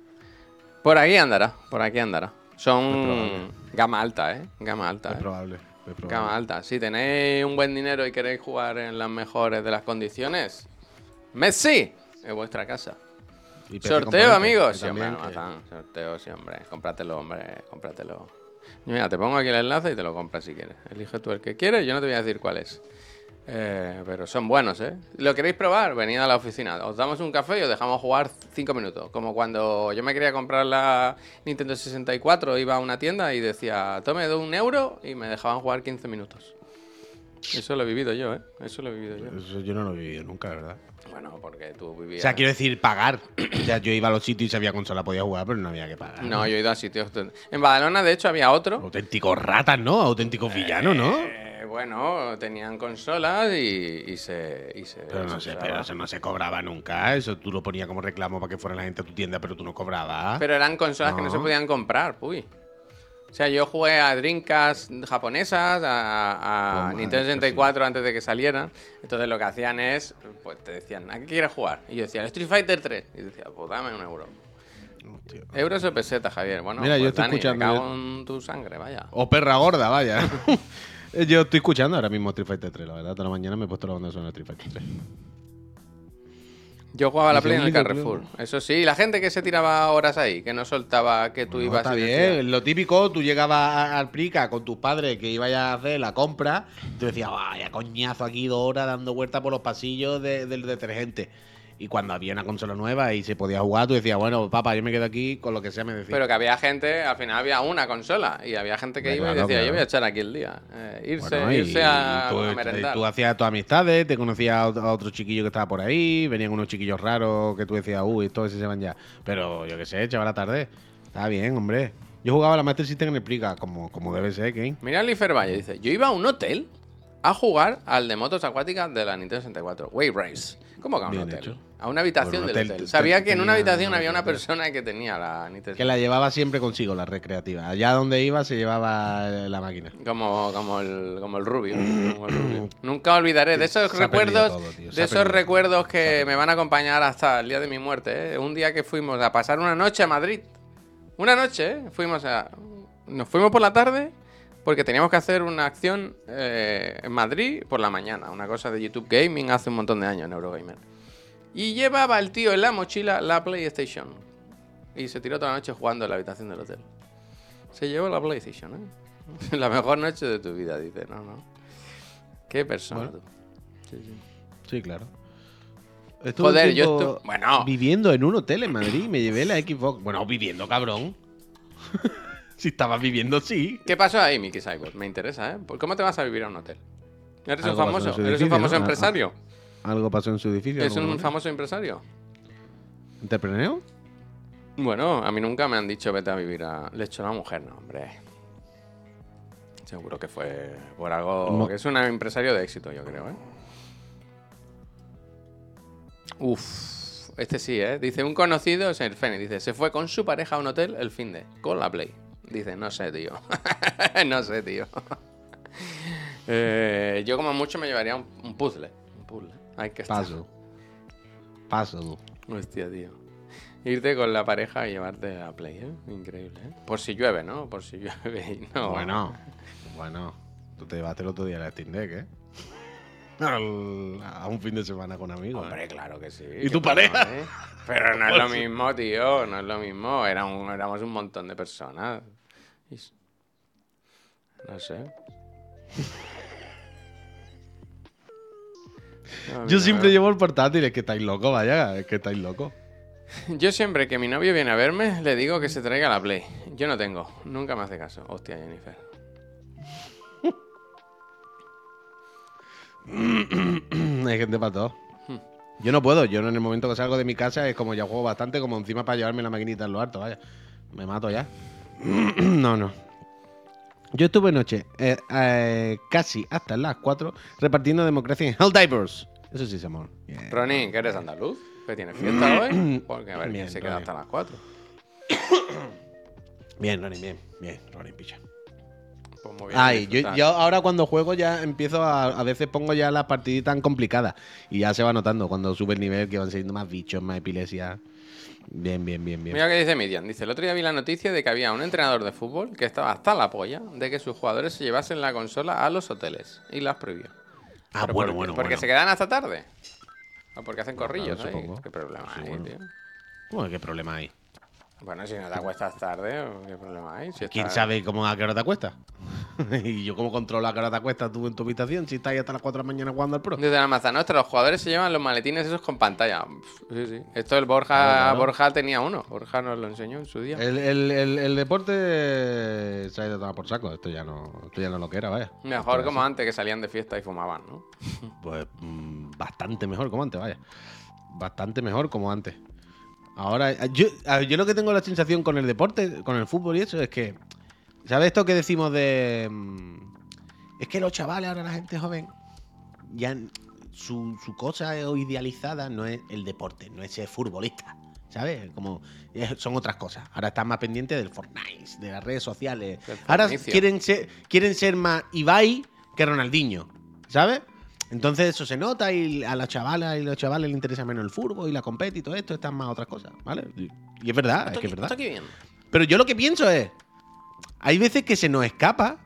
Por aquí andará, por aquí andará. Son gama alta, ¿eh? Gama alta, Es ¿eh? probable. es probable. Gama alta. Si tenéis un buen dinero y queréis jugar en las mejores de las condiciones, Messi es vuestra casa. Y Sorteo, amigos. Sí, hombre, no matan. Sorteo, sí, hombre. Cómpratelo, hombre. Cómpratelo. Mira, te pongo aquí el enlace y te lo compras si quieres. Elige tú el que quieres. Yo no te voy a decir cuál es. Eh, pero son buenos, ¿eh? ¿Lo queréis probar? Venid a la oficina. Os damos un café y os dejamos jugar 5 minutos. Como cuando yo me quería comprar la Nintendo 64, iba a una tienda y decía, tome un euro y me dejaban jugar 15 minutos. Eso lo he vivido yo, ¿eh? Eso lo he vivido yo. Eso yo no lo he vivido nunca, verdad. Bueno, porque tú O vivías... sea, quiero decir, pagar. O sea, yo iba a los sitios y si había consola podía jugar, pero no había que pagar. No, yo he ido a sitios... En Badalona, de hecho, había otro. Auténticos ratas, ¿no? Auténticos villanos, ¿no? Eh, bueno, tenían consolas y, y se, y se. Pero no se usaba. pero eso no se cobraba nunca. Eso tú lo ponías como reclamo para que fuera la gente a tu tienda, pero tú no cobrabas. Pero eran consolas que no se podían comprar, uy. O sea, yo jugué a Dreamcast japonesas, a, Nintendo esto 64 antes de que salieran. Entonces lo que hacían es, pues te decían, ¿a qué quieres jugar? Y yo decía, "Al Street Fighter 3. Y decía, pues dame un euro. Hostia. Euros o pesetas, Javier. Bueno, Mira, pues, yo estoy Dani, escuchando, Me cago yo- en tu sangre, vaya. O perra gorda, vaya. <laughs> Yo estoy escuchando ahora mismo Street Fighter 3, la verdad. Toda la mañana me he puesto la banda sonora de Street Fighter 3. Yo jugaba a la Play en el "Único, Carrefour. tío". Eso sí, la gente que se tiraba horas ahí, que no soltaba que tú No, ibas está y bien. Lo típico, tú llegabas a- al Prica con tus padres que ibas a hacer la compra. Y tú decías, vaya coñazo aquí dos horas dando vueltas por los pasillos de- del detergente. Y cuando había una consola nueva y se podía jugar, tú decías, bueno, papá, yo me quedo aquí con lo que sea, me decía. Pero que había gente, al final había una consola y había gente que iba y claro, decía, claro. yo voy a echar aquí el día. Eh, irse Bueno, y- irse a, y tú, a merendar. tú hacías tus amistades, te conocías a ot- a otro chiquillo que estaba por ahí, venían unos chiquillos raros que tú decías, uy, estos se van ya. Pero yo qué sé, echaba la tarde. Está bien, hombre. Yo jugaba a la Master System en el Prica, como, como debe ser, Kane. Mira el Lifer Valle, dice, yo iba a un hotel a jugar al de motos acuáticas de la Nintendo 64, Wave Race. ¿Cómo que a un Bien hotel? hecho. A una habitación Bueno, un del hotel, hotel. te- Sabía que en una tenía- habitación había una persona que tenía la Nintendo Que la llevaba siempre consigo, la recreativa. Allá donde iba se llevaba eh, la máquina. Como, como, el, como el rubio. como el <clears throat> rubio. Nunca olvidaré de esos Se ha perdido recuerdos, todo, tío, se de ha esos perdido recuerdos que me van a acompañar hasta el día de mi muerte. ¿eh? Un día que fuimos a pasar una noche a Madrid. Una noche, ¿eh? Fuimos a. Nos fuimos por la tarde porque teníamos que hacer una acción eh, en Madrid por la mañana. Una cosa de YouTube Gaming hace un montón de años en Eurogamer. Y llevaba el tío en la mochila la PlayStation. Y se tiró toda la noche jugando en la habitación del hotel. Se llevó la PlayStation, ¿eh? <laughs> La mejor noche de tu vida, dice. No, no. Qué persona Bueno. tú. Sí, sí. Sí, claro. Estuve Joder, yo tiempo estu- bueno. Viviendo en un hotel en Madrid y me llevé la Xbox. Bueno, viviendo, cabrón. <laughs> si estabas viviendo, sí. ¿Qué pasó ahí, Mickey Cyborg? Me interesa, ¿eh? ¿Por ¿Cómo te vas a vivir a un hotel? ¿Eres un famoso? ¿Eres un famoso ¿no? Ah, empresario? Algo pasó en su edificio. ¿Es un famoso empresario? ¿Entrepreneur? Bueno, a mí nunca me han dicho vete a vivir a... Le echó la mujer, no, hombre. Seguro que fue por algo... Que es un empresario de éxito, yo creo, ¿eh? Uf, este sí, ¿eh? Dice, un conocido, es el Feni, dice, se fue con su pareja a un hotel el fin de, con la Play. Dice, no sé, tío. <laughs> no sé, tío. Eh, yo como mucho me llevaría un, un puzzle. Un puzzle. Hay que estar. Paso. Paso. Hostia, tío. Irte con la pareja y llevarte a Play, ¿eh? Increíble, ¿eh? Por si llueve, ¿no? Por si llueve y no. Bueno, bueno. Tú te llevaste el otro día la Steam Deck, ¿eh? Al- a un fin de semana con amigos. Hombre, claro que sí. ¿Y tu ¿qué pasa, pareja? eh? Pero no es lo <laughs> mismo, tío. No es lo mismo. Era un- éramos un montón de personas. No sé. <laughs> No, Yo siempre llevo el portátil, es que estáis locos, vaya, es que estáis locos. <laughs> Yo siempre que mi novio viene a verme, le digo que se traiga la Play. Yo no tengo. Nunca me hace caso. Hostia, Jennifer. <coughs> Hay gente para todo. Hmm. Yo no puedo, yo en el momento que salgo de mi casa es como ya juego bastante, como encima para llevarme la maquinita en lo alto, vaya. Me mato ya. <clears throat> no, no. Yo estuve noche eh, eh, casi hasta las 4 repartiendo democracia en Helldivers. Eso sí es amor. Bien. Ronnie, ¿que eres andaluz? ¿Que tienes <clears throat> fiesta hoy? Porque a ver, Bien, ¿quién se queda hasta las 4? <clears throat> Bien, Ronnie, bien. Bien, Ronnie, picha. Pues Ay, yo, yo ahora cuando juego ya empiezo a. A veces pongo ya las partiditas tan complicadas. Y ya se va notando cuando sube el nivel que van saliendo más bichos, más epilepsia. Bien, bien, bien, bien. Mira que dice Midian. Dice, el otro día vi la noticia de que había un entrenador de fútbol que estaba hasta la polla de que sus jugadores se llevasen la consola a los hoteles. Y las prohibió. Ah, ¿Pero bueno, bueno, ¿Porque bueno. se quedan hasta tarde? ¿O porque hacen corrillos claro. ¿Qué problema hay, tío? Bueno, ¿qué problema hay? Bueno, si no te acuestas tarde, ¿qué problema hay? Si ¿Quién estás- sabe cómo a qué hora te acuestas? <laughs> y yo cómo controlo a qué hora te acuestas tú en tu habitación si estás ahí hasta las 4 de la mañana jugando al pro. Desde la maza nuestra, los jugadores se llevan los maletines esos con pantalla. Pff, Sí, sí. Esto el Borja, Claro, claro. Borja tenía uno. Borja nos lo enseñó en su día. El, el- el- el deporte se ha ido a tomar por saco. Esto ya no, esto ya no lo que era, vaya. Mejor Esto como es antes que salían de fiesta y fumaban, ¿no? Pues mm, bastante mejor como antes, vaya. Bastante mejor como antes. Ahora, eh, yo, yo lo que tengo la sensación con el deporte, con el fútbol y eso, es que. ¿Sabes esto que decimos de.? mm, Es que los chavales, ahora la gente joven, ya su, su cosa idealizada no es el deporte, no es ser futbolista. ¿Sabes? Como es- son otras cosas. Ahora están más pendientes del Fortnite, de las redes sociales. Ahora quieren ser, quieren ser más Ibai que Ronaldinho. ¿Sabes? Entonces eso se nota y a las chavalas y los chavales les interesa menos el fútbol y la competi y todo esto, están más otras cosas, ¿vale? Y, es verdad, es que es verdad. Esto aquí bien. Pero yo lo que pienso es, hay veces que se nos escapa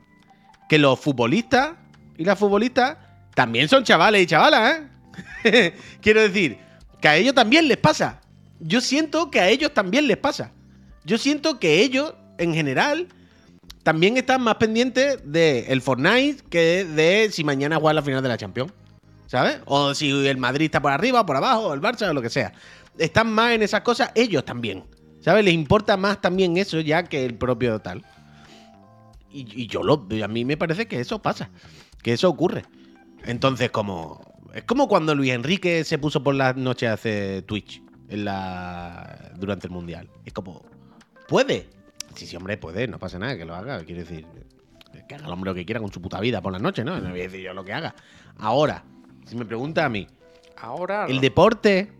que los futbolistas y las futbolistas también son chavales y chavalas, ¿eh? <laughs> Quiero decir, que a ellos también les pasa. Yo siento que a ellos también les pasa. Yo siento que ellos, en general, también están más pendientes del el Fortnite que de si mañana juega la final de la Champions. ¿Sabes? O si el Madrid está por arriba, por abajo, el Barça, o lo que sea. Están más en esas cosas ellos también. ¿Sabes? Les importa más también eso ya que el propio tal. Y, yo lo. A mí me parece que eso pasa. Que eso ocurre. Entonces, como. Es como cuando Luis Enrique se puso por las noches a hacer Twitch durante el Mundial. Es como. ¿Puede? Sí, sí, hombre, puede, no pasa nada que lo haga. Quiero decir, que haga el hombre lo que quiera con su puta vida por las noches, ¿no? No voy a decir yo lo que haga. Ahora, si me pregunta a mí, Ahora. el deporte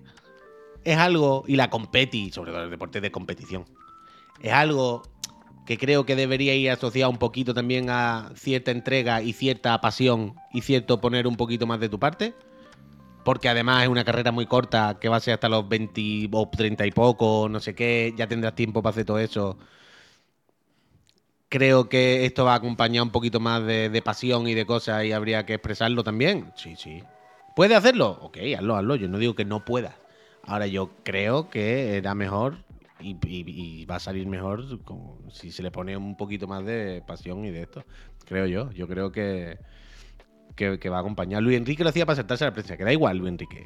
es algo, y la competi, sobre todo el deporte de competición, es algo que creo que debería ir asociado un poquito también a cierta entrega y cierta pasión y cierto poner un poquito más de tu parte. Porque además es una carrera muy corta que va a ser hasta los 20 o 30 y poco, no sé qué, ya tendrás tiempo para hacer todo eso. Creo que esto va acompañado un poquito más de, pasión y de cosas y habría que expresarlo también. Sí, sí. ¿Puede hacerlo? Ok, hazlo, hazlo. Yo no digo que no pueda. Ahora yo creo que era mejor y, va a salir mejor si se le pone un poquito más de pasión y de esto. Creo yo. Yo creo que, que, va a acompañar. Luis Enrique lo hacía para saltarse a la prensa, que da igual, Luis Enrique.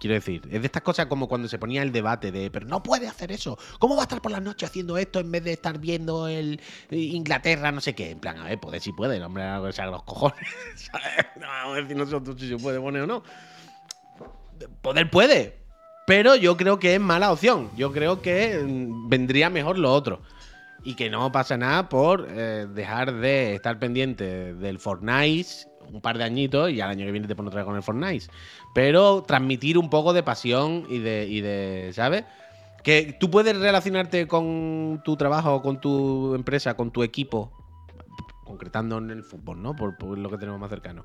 Quiero decir, es de estas cosas como cuando se ponía el debate de, pero no puede hacer eso. ¿Cómo va a estar por la noche haciendo esto en vez de estar viendo el eh, Inglaterra, no sé qué? En plan, a ver, poder si puede, hombre, algo que se haga los cojones. <laughs> No vamos a decir nosotros si se puede poner o no. Poder puede, pero yo creo que es mala opción. Yo creo que mm, vendría mejor lo otro. Y que no pasa nada por eh, dejar de estar pendiente del Fortnite un par de añitos y al año que viene te pones otra vez con el Fortnite. Pero transmitir un poco de pasión y de, y de ¿sabes? Que tú puedes relacionarte con tu trabajo, con tu empresa, con tu equipo, concretando en el fútbol, ¿no? Por, por lo que tenemos más cercano.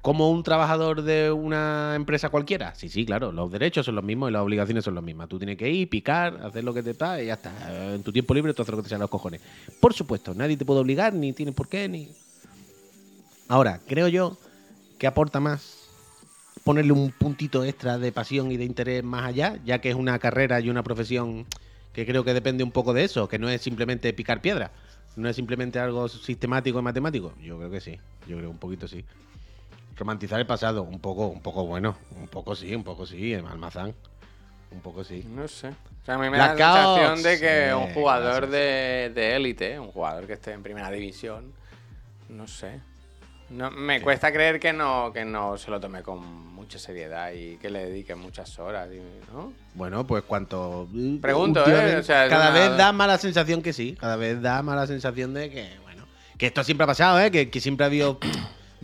Como un trabajador de una empresa cualquiera. Sí, sí, claro. Los derechos son los mismos y las obligaciones son las mismas. Tú tienes que ir, picar, hacer lo que te da y ya está. En tu tiempo libre tú haces lo que te a los cojones. Por supuesto, nadie te puede obligar, ni tienes por qué, ni. Ahora, creo yo que aporta más ponerle un puntito extra de pasión y de interés más allá, ya que es una carrera y una profesión que creo que depende un poco de eso, que no es simplemente picar piedra, no es simplemente algo sistemático y matemático. Yo creo que sí, yo creo un poquito sí. Romantizar el pasado, un poco, un poco bueno, un poco sí, un poco sí, en Almazán, un poco sí. No sé. O sea, a mí me da la sensación de que un jugador gracias. de de élite, un jugador que esté en primera división, no sé. No, me cuesta creer que no, que no se lo tome con mucha seriedad y que le dediquen muchas horas, ¿no? Bueno, pues cuanto. Pregunto, últimamente, ¿eh? O sea, es cada una- vez da más la sensación que sí. Cada vez da más la sensación de que, bueno. Que esto siempre ha pasado, ¿eh? Que, que siempre ha habido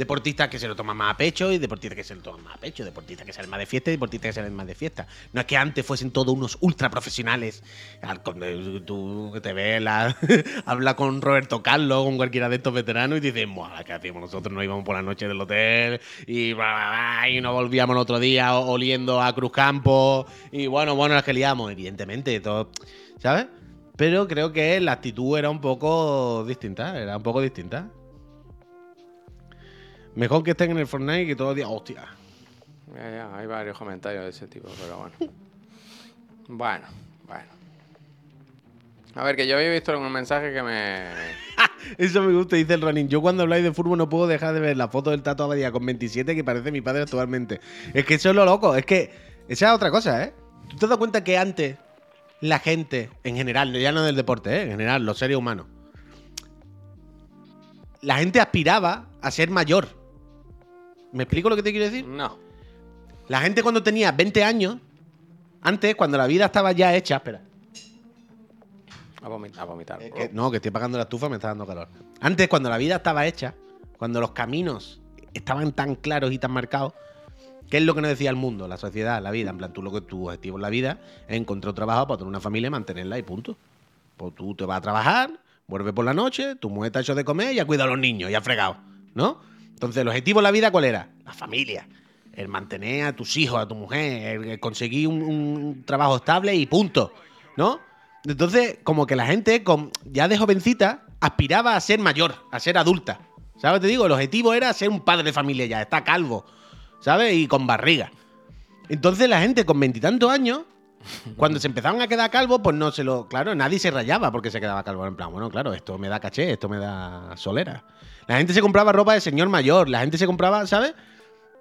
deportistas que se lo toman más a pecho y deportistas que se lo toman más a pecho. Deportistas que salen más de fiesta y deportistas que salen más de fiesta. No es que antes fuesen todos unos ultra profesionales. Al- cuando Tú que te ves, la, <laughs> habla con Roberto Carlos, con cualquiera de estos veteranos y dices, "Buah, ¿qué hacíamos nosotros? Nos íbamos por la noche del hotel y, bla, bla, bla, y nos volvíamos el otro día oliendo a Cruzcampo. Y bueno, bueno, las que liamos, evidentemente, todo, ¿sabes? Pero creo que la actitud era un poco distinta, era un poco distinta. Mejor que estén en el Fortnite que todos los días, hostia. Ya, ya, hay varios comentarios de ese tipo, pero bueno. Bueno, bueno. A ver, que yo había visto algún mensaje que me. <laughs> Eso me gusta, dice el running. Yo cuando habláis de fútbol no puedo dejar de ver la foto del Tato Abadía con 27 que parece mi padre actualmente. Es que eso es lo loco, es que esa es otra cosa, ¿eh? ¿Tú te das cuenta que antes la gente, en general, ya no del deporte, ¿eh? En general, los seres humanos, la gente aspiraba a ser mayor. ¿Me explico lo que te quiero decir? No. La gente cuando tenía 20 años, antes, cuando la vida estaba ya hecha, espera. A vomitar. A vomitar. Es que- no, que estoy apagando la estufa, me está dando calor. Antes, cuando la vida estaba hecha, cuando los caminos estaban tan claros y tan marcados, ¿qué es lo que nos decía el mundo, la sociedad, la vida? En plan, tú lo que tu objetivo en la vida es encontrar trabajo para tener una familia y mantenerla y punto. Pues tú te vas a trabajar, vuelves por la noche, tu mujer te ha hecho de comer y ha cuidado a los niños y ha fregado, ¿no? Entonces, el objetivo en la vida, ¿cuál era? La familia. El mantener a tus hijos, a tu mujer, el conseguir un, un trabajo estable y punto, ¿no? Entonces, como que la gente, con, ya de jovencita, aspiraba a ser mayor, a ser adulta. ¿Sabes? Te digo, el objetivo era ser un padre de familia ya, está calvo, ¿sabes? Y con barriga. Entonces la gente con veintitantos años, <laughs> cuando se empezaban a quedar calvos, pues no se lo. Claro, nadie se rayaba porque se quedaba calvo. En plan, bueno, claro, esto me da caché, esto me da solera. La gente se compraba ropa de señor mayor, la gente se compraba, ¿sabes?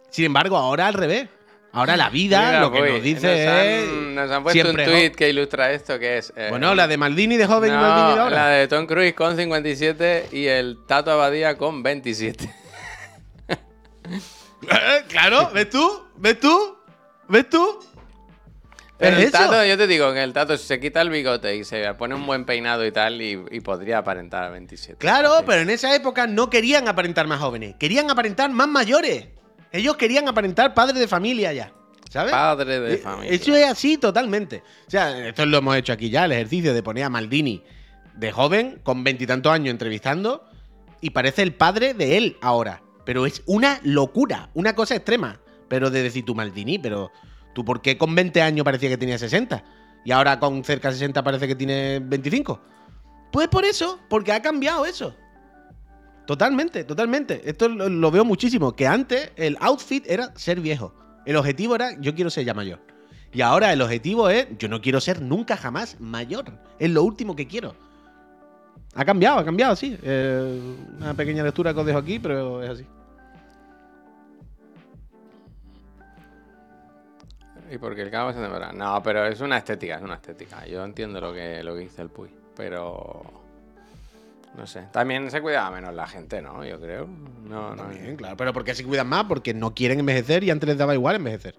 Sin embargo, ahora al revés. Ahora la vida Mira, lo que voy, nos dice nos han, es. Nos han puesto un tweet que ilustra esto, que es... eh, Bueno, la de Maldini de joven y no, Maldini de ahora. la de Tom Cruise con 57 y el Tato Abadía con 27. <laughs> Eh, claro, ¿ves tú? ¿Ves tú? ¿Ves tú? Pero ¿Es el eso? Tato, yo te digo que el Tato se quita el bigote y se pone un buen peinado y tal y, y podría aparentar a 27. Claro, Sí. pero en esa época no querían aparentar más jóvenes, querían aparentar más mayores. Ellos querían aparentar padres de familia ya. ¿Sabes? Padre de Eh, familia. Eso es así totalmente. O sea, esto lo hemos hecho aquí ya, el ejercicio de poner a Maldini de joven, con veintitantos años entrevistando, y parece el padre de él ahora. Pero es una locura, una cosa extrema. Pero de decir tú, Maldini, pero tú, ¿por qué con 20 años parecía que tenía 60? Y ahora con cerca de 60 parece que tiene 25. Pues por eso, porque ha cambiado eso. Totalmente, totalmente. Esto lo, veo muchísimo. Que antes el outfit era ser viejo. El objetivo era yo quiero ser ya mayor. Y ahora el objetivo es yo no quiero ser nunca jamás mayor. Es lo último que quiero. Ha cambiado, ha cambiado, sí. Eh, una pequeña lectura que os dejo aquí, pero es así. Y porque el cabo se demora. No, pero es una estética, es una estética. Yo entiendo lo que, lo que dice el Puy. Pero. No sé. También se cuidaba menos la gente, ¿no? Yo creo. No, no. También, claro. Pero ¿por qué se cuidan más? Porque no quieren envejecer y antes les daba igual envejecer.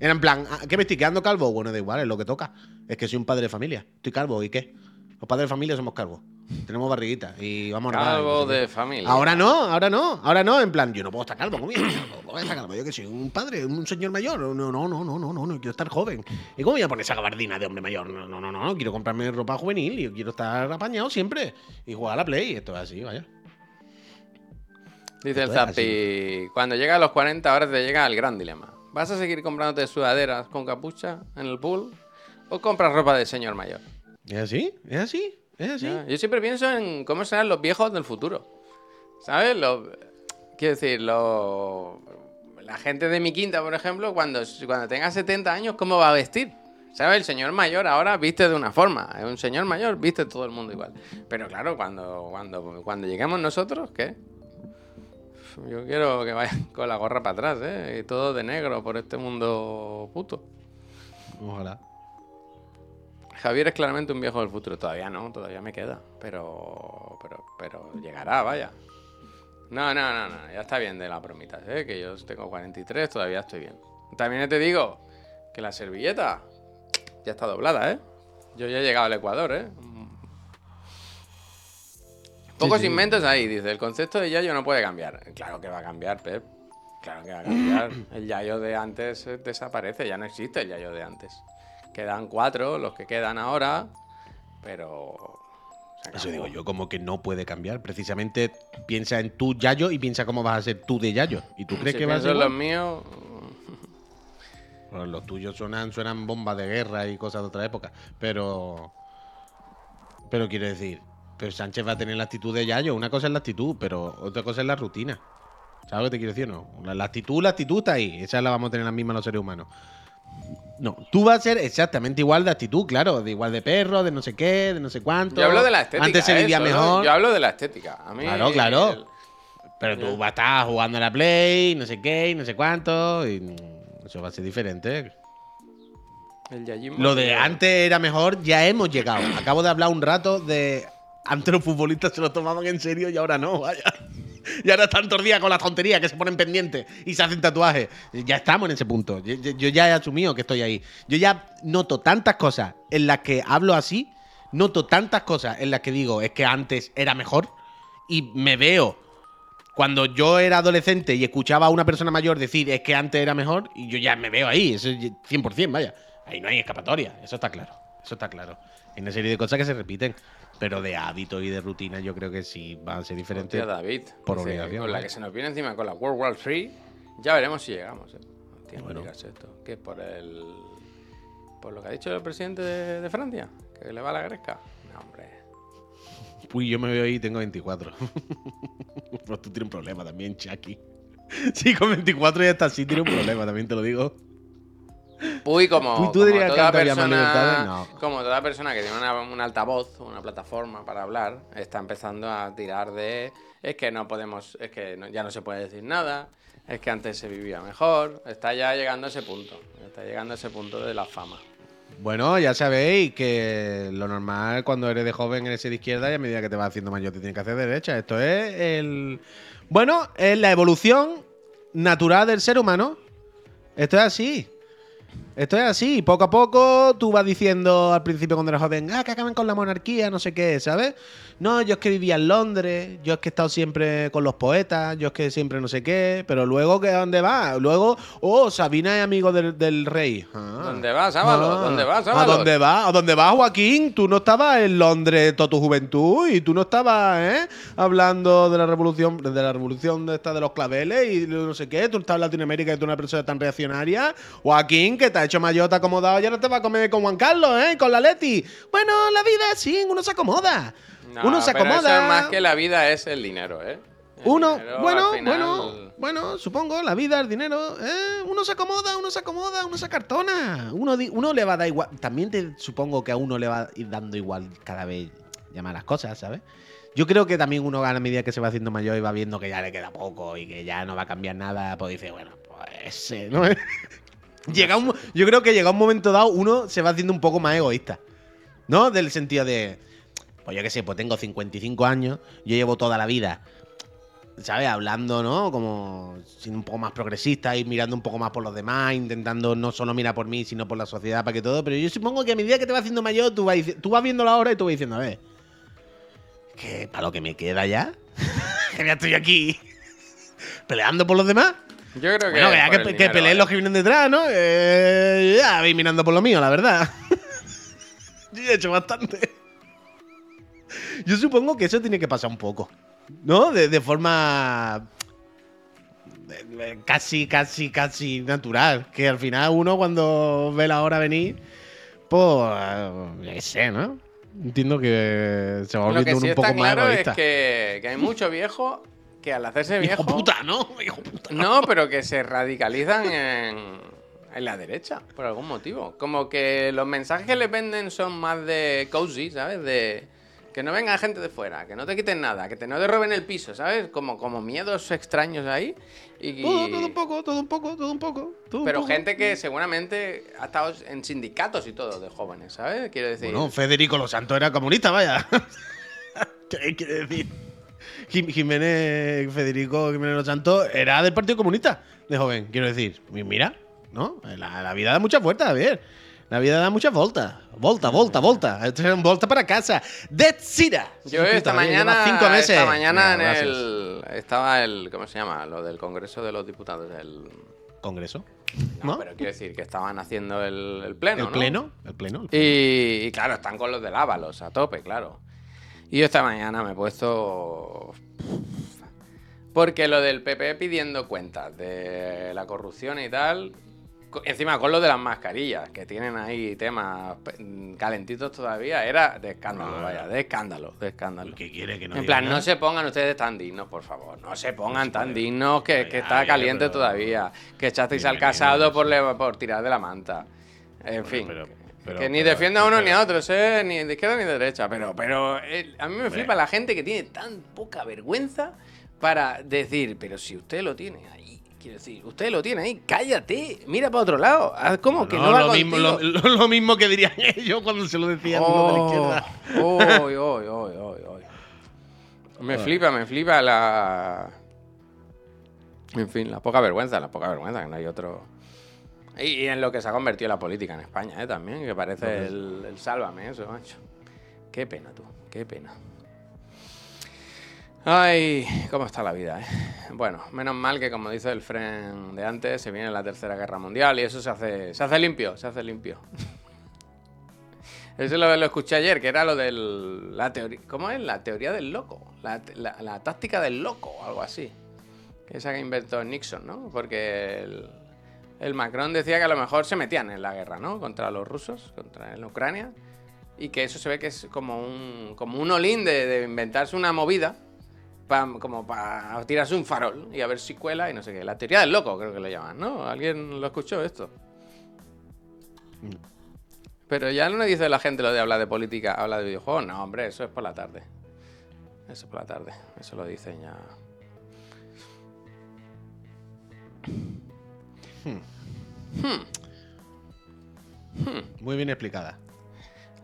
Era en plan, "Ah, ¿qué me estoy quedando calvo? Bueno, da igual, es lo que toca. Es que soy un padre de familia. Estoy calvo, ¿y qué? Los padres de familia somos calvos. Tenemos barriguita y vamos a Calvo no de familia. Ahora no, ahora no, ahora no, en plan, yo no puedo estar calvo, ¿cómo voy a estar calvo? Yo que soy un padre, un señor mayor, no, no, no, no, no, no, no, quiero estar joven. ¿Y cómo voy a poner esa gabardina de hombre mayor? No, no, no, no, quiero comprarme ropa juvenil y yo quiero estar apañado siempre y jugar a la Play, esto es así, vaya. Dice el Esto Zapi. Cuando llega a los 40, ahora te llega el gran dilema. ¿Vas a seguir comprándote sudaderas con capucha en el pool? ¿O compras ropa de señor mayor? ¿Es así? ¿Es así? ¿Es así? Ya, Yo siempre pienso en cómo serán los viejos del futuro. ¿Sabes? Quiero decir, la gente de mi quinta, por ejemplo, cuando, cuando tenga 70 años, ¿cómo va a vestir? ¿Sabes? El señor mayor ahora viste de una forma. Es un señor mayor, viste todo el mundo igual. Pero claro, cuando, cuando, cuando lleguemos nosotros, ¿qué? Yo quiero que vayan <laughs> con la gorra para atrás, ¿eh? Y todo de negro por este mundo puto. Ojalá. Javier es claramente un viejo del futuro. Todavía no, todavía me queda. Pero, pero, pero llegará, vaya. No, no, no, no, ya está bien de la bromita, ¿eh? que yo tengo 43, todavía estoy bien. También te digo que la servilleta ya está doblada, ¿eh? Yo ya he llegado al Ecuador, ¿eh? Pocos sí. inventos ahí, dice. El concepto de Yayo no puede cambiar. Claro que va a cambiar, Pep. Claro que va a cambiar. El Yayo de antes eh, desaparece, ya no existe el Yayo de antes. Quedan cuatro, los que quedan ahora, pero. Eso digo yo, como que no puede cambiar. Precisamente piensa en tu Yayo y piensa cómo vas a ser tú de Yayo. ¿Y tú crees Si que va a ser los míos. Bueno, los tuyos suenan, suenan bombas de guerra y cosas de otra época. Pero. Pero quiero decir, pero Sánchez va a tener la actitud de Yayo. Una cosa es la actitud, pero otra cosa es la rutina. ¿Sabes lo que te quiero decir o no? La, la actitud, la actitud está ahí. Esa la vamos a tener la misma los seres humanos. No, tú vas a ser exactamente igual de actitud, claro, de igual de perro, de no sé qué, de no sé cuánto. Yo hablo de la estética. Antes se vivía mejor. Yo hablo de la estética. A mí, Claro, claro. el- Pero tú vas a estar jugando a la Play, no sé qué, no sé cuánto, y eso va a ser diferente. el Lo de antes era mejor, ya hemos llegado. Acabo de hablar un rato de antes los futbolistas se lo tomaban en serio y ahora no, vaya. Y ahora están todos días con las tonterías que se ponen pendientes y se hacen tatuajes. Ya estamos en ese punto. Yo ya he asumido que estoy ahí. Yo ya noto tantas cosas en las que hablo así, noto tantas cosas en las que digo es que antes era mejor y me veo cuando yo era adolescente y escuchaba a una persona mayor decir es que antes era mejor, y yo ya me veo ahí, eso es 100%, vaya. Ahí no hay escapatoria, eso está claro, eso está claro. Hay una serie de cosas que se repiten, pero de hábitos y de rutina yo creo que sí van a ser diferentes. Hostia, David. Por obligación, Con la ¿no? que se nos viene encima con la World War 3, ya veremos si llegamos. ¿eh? Entiendo Bueno. esto. ¿Qué? ¿Por el. por lo que ha dicho el presidente de, de Francia? ¿Que le va a la gresca? No, hombre. Uy, yo me veo ahí y tengo 24. pues tú tienes un problema también, Chucky. <laughs> Sí, con 24 ya está así, tiene un problema, también te lo digo. Uy, como, ¿Tú- tú como dirías toda persona? No. como toda persona que tiene una, un altavoz, una plataforma para hablar, está empezando a tirar de es que no podemos, es que no- ya no se puede decir nada, es que antes se vivía mejor, está ya llegando a ese punto, está llegando a ese punto de la fama. Bueno, ya sabéis que lo normal cuando eres de joven eres de izquierda y a medida que te vas haciendo mayor te tienes que hacer de derecha. Esto es el. Bueno, es la evolución natural del ser humano. Esto es así. Esto es así. Poco a poco tú vas diciendo al principio cuando eres joven, ah, que acaben con la monarquía, no sé qué, ¿sabes? No, yo es que vivía en Londres, yo es que he estado siempre con los poetas, yo es que siempre no sé qué, pero luego, ¿qué, ¿a dónde va? Luego, oh, Sabina es amigo del, del rey. Ah. ¿Dónde vas, Ábalos? ¿Dónde vas, ¿A Ábalos? dónde vas? ¿A dónde vas, Joaquín? Tú no estabas en Londres toda tu juventud y tú no estabas, ¿eh? Hablando de la revolución, de la revolución de esta de los claveles y no sé qué. Tú estás en Latinoamérica y tú eres una persona tan reaccionaria. Joaquín, te ha hecho ha acomodado, ya no te va a comer con Juan Carlos, ¿eh? Con la Leti. Bueno, la vida es así, uno se acomoda. No, uno se pero acomoda. Eso es más que la vida es el dinero, ¿eh? El Uno, dinero, bueno, al final- bueno, bueno, supongo, la vida, el dinero, eh, uno se acomoda, uno se acomoda, uno se cartona, uno, uno le va a dar igual, también te supongo que a uno le va a ir dando igual cada vez llamar las cosas, ¿sabes? Yo creo que también uno a la medida que se va haciendo mayor y va viendo que ya le queda poco y que ya no va a cambiar nada, pues dice, bueno, pues eh, ¿no? <laughs> llega un, yo creo que llega un momento dado, uno se va haciendo un poco más egoísta, ¿no? Del sentido de, pues yo qué sé, pues tengo 55 años, yo llevo toda la vida ¿sabes? Hablando, ¿no? Como siendo un poco más progresista y mirando un poco más por los demás, intentando no solo mirar por mí, sino por la sociedad para que todo. Pero yo supongo que a medida que te vas haciendo mayor, tú vas, tú vas viendo la hora y tú vas diciendo, a ver, que para lo que me queda ya, <laughs> que ya estoy aquí <laughs> peleando por los demás. Yo creo que. Bueno, que, peleen ¿eh? los que vienen detrás, ¿no? Eh, ya voy mirando por lo mío, la verdad. <laughs> Yo he hecho bastante. Yo supongo que eso tiene que pasar un poco. ¿No? De, de forma. de- casi, casi, casi natural. Que al final uno cuando ve la hora venir. Pues. eh, Ya sé, ¿no? Entiendo que se va Lo que volviendo sí un poco está más claro egoísta. es que, que hay mucho viejo que al hacerse viejo. Hijo puta, ¿no? Hijo puta. No, pero que se radicalizan en, en la derecha, por algún motivo. Como que los mensajes que les venden son más de cozy, ¿sabes? De que no venga gente de fuera, que no te quiten nada, que te no te roben el piso, ¿sabes? Como, como miedos extraños ahí. Y, Todo, todo un poco, todo un poco, todo un poco. todo un pero poco. gente que seguramente ha estado en sindicatos y todo de jóvenes, ¿sabes? Quiero decir. Bueno, Federico Los Santos era comunista, vaya. <laughs> ¿Qué quiere decir? Jim- Jiménez, Federico Jiménez Los Santos era del Partido Comunista de joven, quiero decir. Mi- Mira, ¿no? La, la vida da muchas vueltas, Javier. La vida da muchas voltas. Volta, volta, volta. Esto es volta para casa. Dead Sira. Yo esta mañana, cinco meses. esta mañana en el estaba el ¿cómo se llama? Lo del Congreso de los Diputados, el Congreso. no, ¿No? pero quiero decir que estaban haciendo el, el pleno, el ¿no? pleno. El pleno. el pleno. Y, y claro, están con los del Ábalos a tope, claro. Y yo esta mañana me he puesto. Porque lo del PP pidiendo cuentas de la corrupción y tal. Encima con lo de las mascarillas, que tienen ahí temas calentitos todavía, era de escándalo, Ah. vaya, de escándalo, de escándalo. ¿Qué quiere que no En plan, no se pongan ustedes tan dignos, por favor. No se pongan tan joder. dignos que, que está ya, caliente pero- todavía. Que echasteis al casado por, le- por tirar de la manta. En Bueno, fin. pero- pero- que ni pero- defienda a uno ni a otros, ¿eh? Ni de izquierda ni de derecha. Pero, pero eh, a mí me flipa la gente que tiene tan poca vergüenza para decir, pero si usted lo tiene ahí. Quiero decir, usted lo tiene ahí, cállate, mira para otro lado. Como que no, va lo, mismo, lo, mismo que dirían ellos <laughs> cuando se lo decían de la Oh, izquierda. Oy, oy. Me flipa, me flipa la. En fin, la poca vergüenza, la poca vergüenza, que no hay otro. Y, y en lo que se ha convertido la política en España, ¿eh? También, que parece el, el sálvame, eso, macho. Qué pena, tú, qué pena. Ay, cómo está la vida, ¿eh? Bueno, menos mal que, como dice el friend de antes, se viene la tercera guerra mundial y eso se hace, se hace limpio, se hace limpio. <laughs> Eso lo, lo escuché ayer, que era lo de la teoría. ¿Cómo es? La teoría del loco. La, la- la táctica del loco, o algo así. Que esa que inventó Nixon, ¿no? Porque el, el Macron decía que a lo mejor se metían en la guerra, ¿no? Contra los rusos, contra en Ucrania. Y que eso se ve que es como un, como un olín de, de inventarse una movida. pa- como para tirarse un farol y a ver si cuela y no sé qué. La teoría del loco, creo que lo llaman, ¿no? ¿Alguien lo escuchó esto? Pero ya no le dice la gente lo de hablar de política, habla de videojuegos. No, hombre, eso es por la tarde. Eso es por la tarde. Eso lo dicen ya. Muy bien explicada.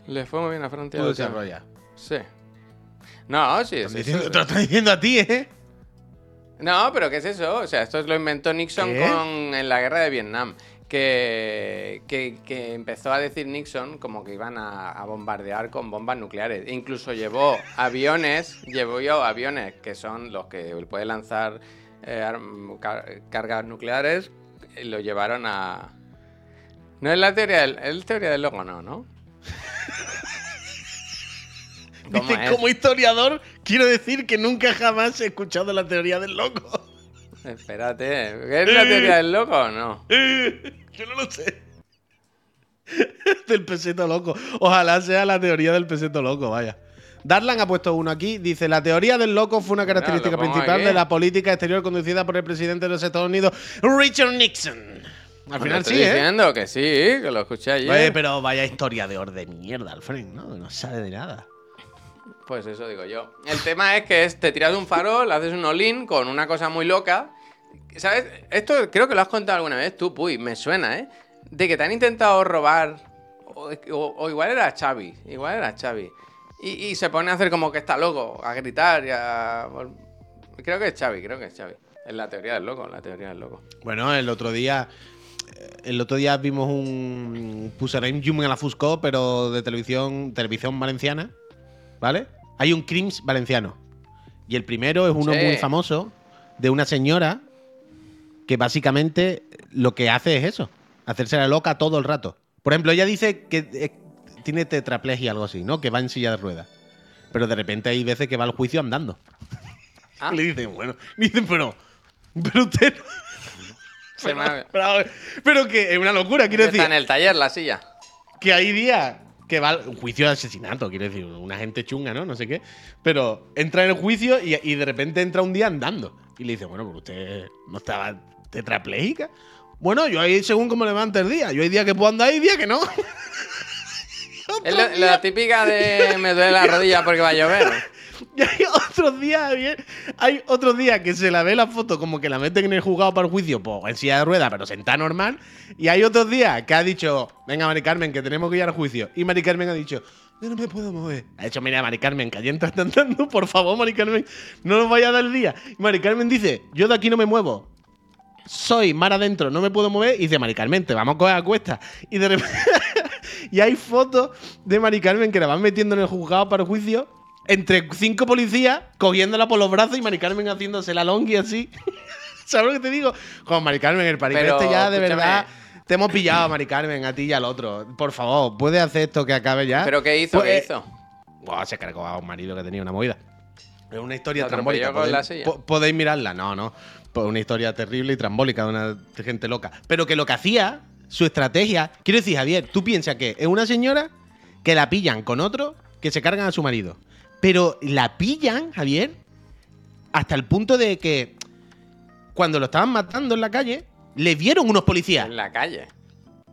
Le fue muy bien a Frontier. Tú desarrolla. Sí. No, sí, diciendo- sí. Te lo están diciendo a ti, ¿eh? No, pero ¿qué es eso? O sea, esto lo inventó Nixon ¿Qué? con, en la guerra de Vietnam. Que, que, que empezó a decir Nixon como que iban a, a bombardear con bombas nucleares. E incluso llevó aviones, llevó yo aviones que son los que pueden lanzar eh, cargas nucleares, lo llevaron a... No es la teoría del, es la teoría del loco, no, ¿no? <laughs> ¿Cómo Dice, es? como historiador, quiero decir que nunca jamás he escuchado la teoría del loco. <laughs> Espérate, ¿es la teoría del loco o no? <laughs> Yo no lo sé. del peseto loco. Ojalá sea la teoría del peseto loco, vaya. Darlan ha puesto uno aquí. Dice: La teoría del loco fue una característica principal aquí. de la política exterior conducida por el presidente de los Estados Unidos, Richard Nixon. Al final estoy sí, ¿eh? diciendo que sí, que lo escuché ayer. Oye, pero vaya historia de orden mierda, Alfred, ¿no? No sabe de nada. Pues eso digo yo. El tema es que es, te tiras de un farol, haces un all con una cosa muy loca. ¿Sabes? Esto creo que lo has contado alguna vez tú, Puy, me suena, ¿eh? De que te han intentado robar. O, o- o igual era Xavi. Igual era Xavi. Y, y se pone a hacer como que está loco, a gritar y a. Creo que es Xavi, creo que es Xavi. Es la teoría del loco, la teoría del loco. Bueno, el otro día. El otro día vimos un. Pusarem Jum a la Fusco, pero de televisión, televisión valenciana. ¿Vale? Hay un Crims valenciano. Y el primero es uno Sí. muy famoso de una señora que básicamente lo que hace es eso: hacerse la loca todo el rato. Por ejemplo, ella dice que eh, tiene tetraplegia, algo así, ¿no? Que va en silla de ruedas. Pero de repente hay veces que va al juicio andando. Ah. <laughs> Le dicen, bueno, dicen, pero. Pero usted. no- <laughs> Se me ha- <laughs> pero, pero que es una locura, quiero decir. Está en el taller la silla. Que hay días que va un juicio de asesinato, quiero decir, una gente chunga, ¿no? No sé qué. Pero entra en el juicio y, y de repente entra un día andando. Y le dice, bueno, pero usted no estaba tetrapléjica. Bueno, yo ahí según cómo levante el día. Yo hay días que puedo andar y días que no. Es la, la típica de <laughs> me duele la rodilla porque va a llover. <laughs> Y hay otros días, bien, hay otros días que se la ve la foto como que la meten en el juzgado para el juicio, pues en silla de ruedas, pero sentada normal. Y hay otros días que ha dicho, venga, Mari Carmen, que tenemos que ir al juicio. Y Mari Carmen ha dicho, Yo no me puedo mover. Ha hecho, mira, Mari Carmen, que allí está andando. Por favor, Mari Carmen, no nos vaya a dar el día. Y Mari Carmen dice, yo de aquí no me muevo. Soy mar adentro, no me puedo mover. Y dice, Mari Carmen, te vamos a coger a cuesta. Y de repente. <laughs> y hay fotos de Mari Carmen que la van metiendo en el juzgado para el juicio. Entre cinco policías cogiéndola por los brazos y Mari Carmen haciéndose la longi así. <laughs> ¿Sabes lo que te digo? Con Mari Carmen, el paripé este ya de escúchame. verdad. Te hemos pillado, Mari Carmen, a ti y al otro. Por favor, ¿puedes hacer esto que acabe ya? ¿Pero qué hizo? Pues, ¿Qué eh, hizo? Se cargó a un marido que tenía una movida. Es una historia ¿Lo atropelló trambólica. Podéis, po- podéis mirarla. No, no. Pues una historia terrible y trambólica de una gente loca. Pero que lo que hacía, su estrategia. Quiero decir, Javier, tú piensas que es una señora que la pillan con otro que se cargan a su marido. Pero la pillan, Javier, hasta el punto de que cuando lo estaban matando en la calle, le vieron unos policías. En la calle.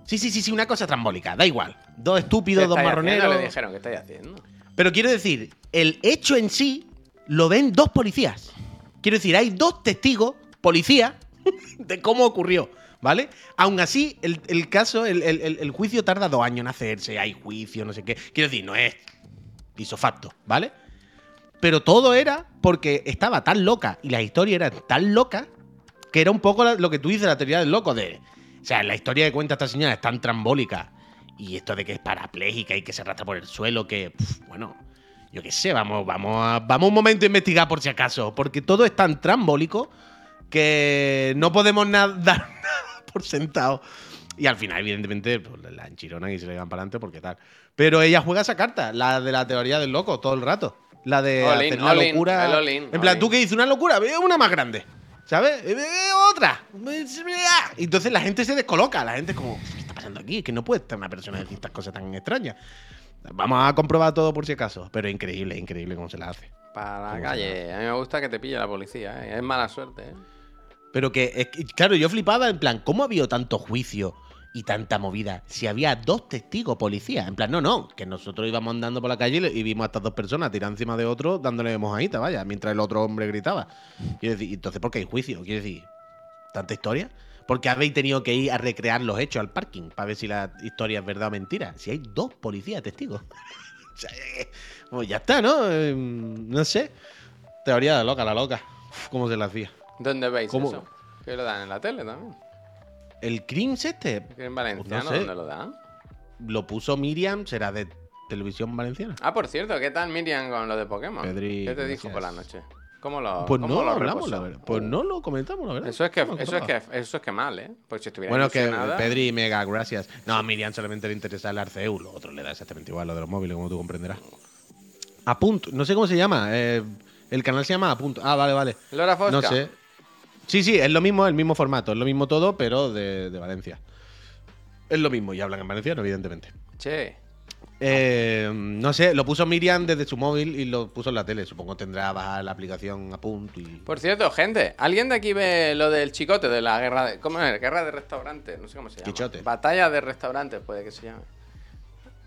Sí, sí, sí, sí, una cosa trambólica. Da igual. Dos ¿Qué estúpidos, dos marroneros. haciendo? Le dijeron, ¿qué estáis haciendo? Pero quiero decir, el hecho en sí lo ven dos policías. Quiero decir, hay dos testigos, policías, <laughs> de cómo ocurrió, ¿vale? Aún así, el, el caso, el, el- el- juicio tarda dos años en hacerse, hay juicio, no sé qué. Quiero decir, no es isofacto, ¿vale? Pero todo era porque estaba tan loca y la historia era tan loca que era un poco lo que tú dices, la teoría del loco de... O sea, la historia que cuenta esta señora es tan trambólica y esto de que es parapléjica y que se arrastra por el suelo que, bueno, yo qué sé, vamos, vamos, a, vamos un momento a investigar por si acaso, porque todo es tan trambólico que no podemos <laughs> dar nada por sentado. Y al final, evidentemente, pues, la enchironan y se le dan para adelante porque tal. Pero ella juega esa carta, la de la teoría del loco, todo el rato. La de All in, una in, locura. all en plan, tú que dices una locura, ve una más grande. ¿Sabes? Otra. Y entonces la gente se descoloca. La gente es como, ¿qué está pasando aquí? Es que no puede estar una persona decir estas cosas tan extrañas. Vamos a comprobar todo por si acaso. Pero increíble, increíble cómo se la hace. Para la ¿Cómo calle. A mí me gusta que te pille la policía, ¿eh? Es mala suerte, ¿eh? Pero que, es que, claro, yo flipaba en plan, ¿cómo ha habido tanto juicio y tanta movida si había dos testigos policías? En plan, no, no, que nosotros íbamos andando por la calle y vimos a estas dos personas tirar encima de otro dándole mojadita, vaya, mientras el otro hombre gritaba. Quiero entonces, ¿por qué hay juicio? Quiero decir, ¿tanta historia? Porque habéis tenido que ir a recrear los hechos al parking para ver si la historia es verdad o mentira. Si hay dos policías testigos. <laughs> eh, pues ya está, ¿no? Eh, no sé. Teoría de loca, la loca. ¿Cómo se la hacía? ¿Dónde veis ¿Cómo? eso? Que lo dan en la tele también. ¿El Crims este? En Valenciano, sé. ¿dónde lo dan? Lo puso Miriam, será de televisión valenciana. Ah, por cierto, ¿qué tal Miriam con lo de Pokémon? Pedri, ¿Qué te dijo por la noche? ¿Cómo lo Pues cómo no lo hablamos, reposó? la verdad. Pues no lo comentamos, la verdad. Eso es que, No eso es que, eso es que mal, ¿eh? Pues si estuviera Bueno, que Pedri, mega, gracias. No, a Miriam solamente le interesa el Arceu, lo otro le da exactamente igual, lo de los móviles, como tú comprenderás. A punto, no sé cómo se llama. eh, el canal se llama A punto. Ah, vale, vale. Laura Fosca. No sé. Sí, sí, es lo mismo, el mismo formato, es lo mismo todo, pero de, de Valencia. Es lo mismo, y hablan en valenciano, evidentemente. Che. Eh, no sé, lo puso Miriam desde su móvil y lo puso en la tele. Supongo tendrá bajar la aplicación a punto y. Por cierto, gente, ¿alguien de aquí ve lo del chicote de la guerra de. ¿Cómo es? Guerra de restaurantes, no sé cómo se llama. Quichote. Batalla de restaurantes, puede que se llame.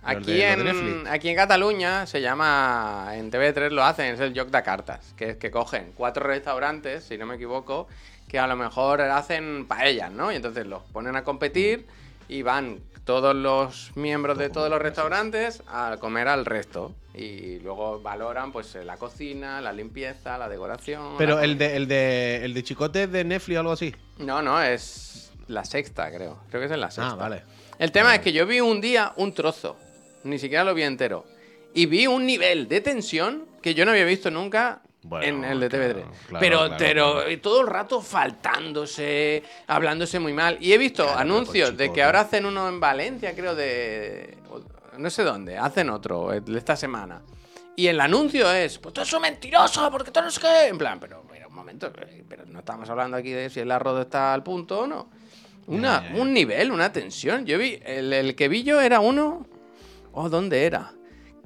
Aquí, de- en, aquí en Cataluña se llama, en TV3 lo hacen, es el joc de cartas, que es que cogen cuatro restaurantes, si no me equivoco, que a lo mejor hacen paellas, ¿no? Y entonces los ponen a competir y van todos los miembros de todos los restaurantes a comer al resto. Y luego valoran pues la cocina, la limpieza, la decoración. Pero la el de, el de el de Chicote es de Netflix o algo así. no, no, es la sexta, creo. Creo que es en la sexta. Ah, vale. El tema es que yo vi un día un trozo. Ni siquiera lo vi entero. Y vi un nivel de tensión que yo no había visto nunca Bueno, en el de TV3. claro, claro, pero claro, pero todo el rato faltándose, hablándose muy mal. Y he visto anuncios por de chico, que ahora hacen uno en Valencia, creo, de. No sé dónde, hacen otro, de esta semana. Y el anuncio es, pues tú eres un mentiroso, porque tú no sé qué. En plan, pero, pero un momento, eh, pero no estamos hablando aquí de si el arroz está al punto o no. Una, Ya, ya, ya. Un nivel, una tensión. Yo vi, el, el que vi yo era uno. Oh, ¿dónde era?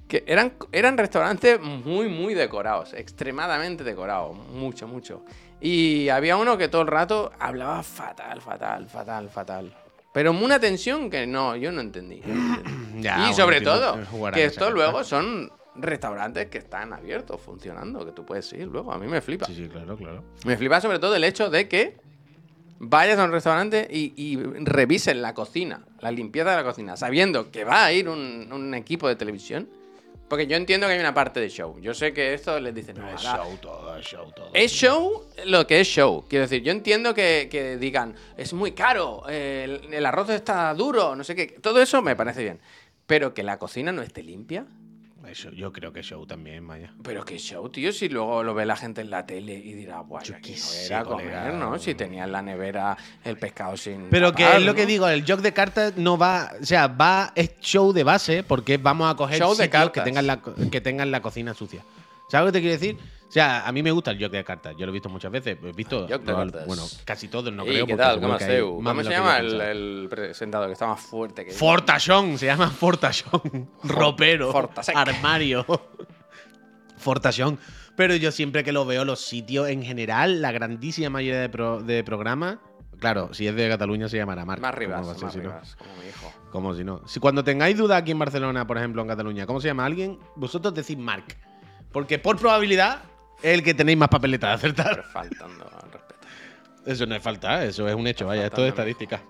Que eran, eran restaurantes muy, muy decorados, extremadamente decorados, mucho, mucho. Y había uno que todo el rato hablaba fatal, fatal, fatal, fatal. Pero una tensión que no, yo no entendí. yo no entendí. <clears throat> Ya, y bueno, sobre todo, que esto luego son restaurantes que están abiertos, funcionando, que tú puedes ir luego. A mí me flipa. Sí, sí, claro, claro. Me flipa sobre todo el hecho de que vayas a un restaurante y, y revisen la cocina, la limpieza de la cocina, sabiendo que va a ir un, un equipo de televisión. Porque yo entiendo que hay una parte de show. Yo sé que esto les dicen, no, Es ahora- show todo, es show todo. Es show lo que es show. Quiero decir, yo entiendo que, que digan, es muy caro, el, el arroz está duro, no sé qué. Todo eso me parece bien. Pero que la cocina no esté limpia. Eso, yo creo que show también, vaya. Pero qué show, tío, si luego lo ve la gente en la tele y dirá, guay, Yo aquí no era comer, colega. ¿no? Si tenía en la nevera el pescado sin. Pero que es lo que digo, el joke de cartas no va, o sea, va es show de base porque vamos a coger Show de sitios que cartas. tengan la que tengan la cocina sucia. ¿Sabes lo que te quiero decir? O sea, a mí me gusta el joke de cartas, yo lo he visto muchas veces, he visto cartas. bueno, casi todos no creo ¿Qué tal? ¿Cómo se llama el, el presentador que está más fuerte que Fortachón, se llama Fortachón. Ropero. Fortasec. Armario. Fortachón. Pero yo siempre que lo veo, los sitios en general, la grandísima mayoría de, pro- de programas, claro, si es de Cataluña se llamará Marc. Más ribas, como mi hijo. Como si no. Si cuando tengáis duda aquí en Barcelona, por ejemplo, en Cataluña, ¿cómo se llama alguien? Vosotros decís Marc. Porque por probabilidad es el que tenéis más papeletas de acertar. Pero faltando al respeto. Eso no es falta, eso es un hecho, vaya, esto es estadística.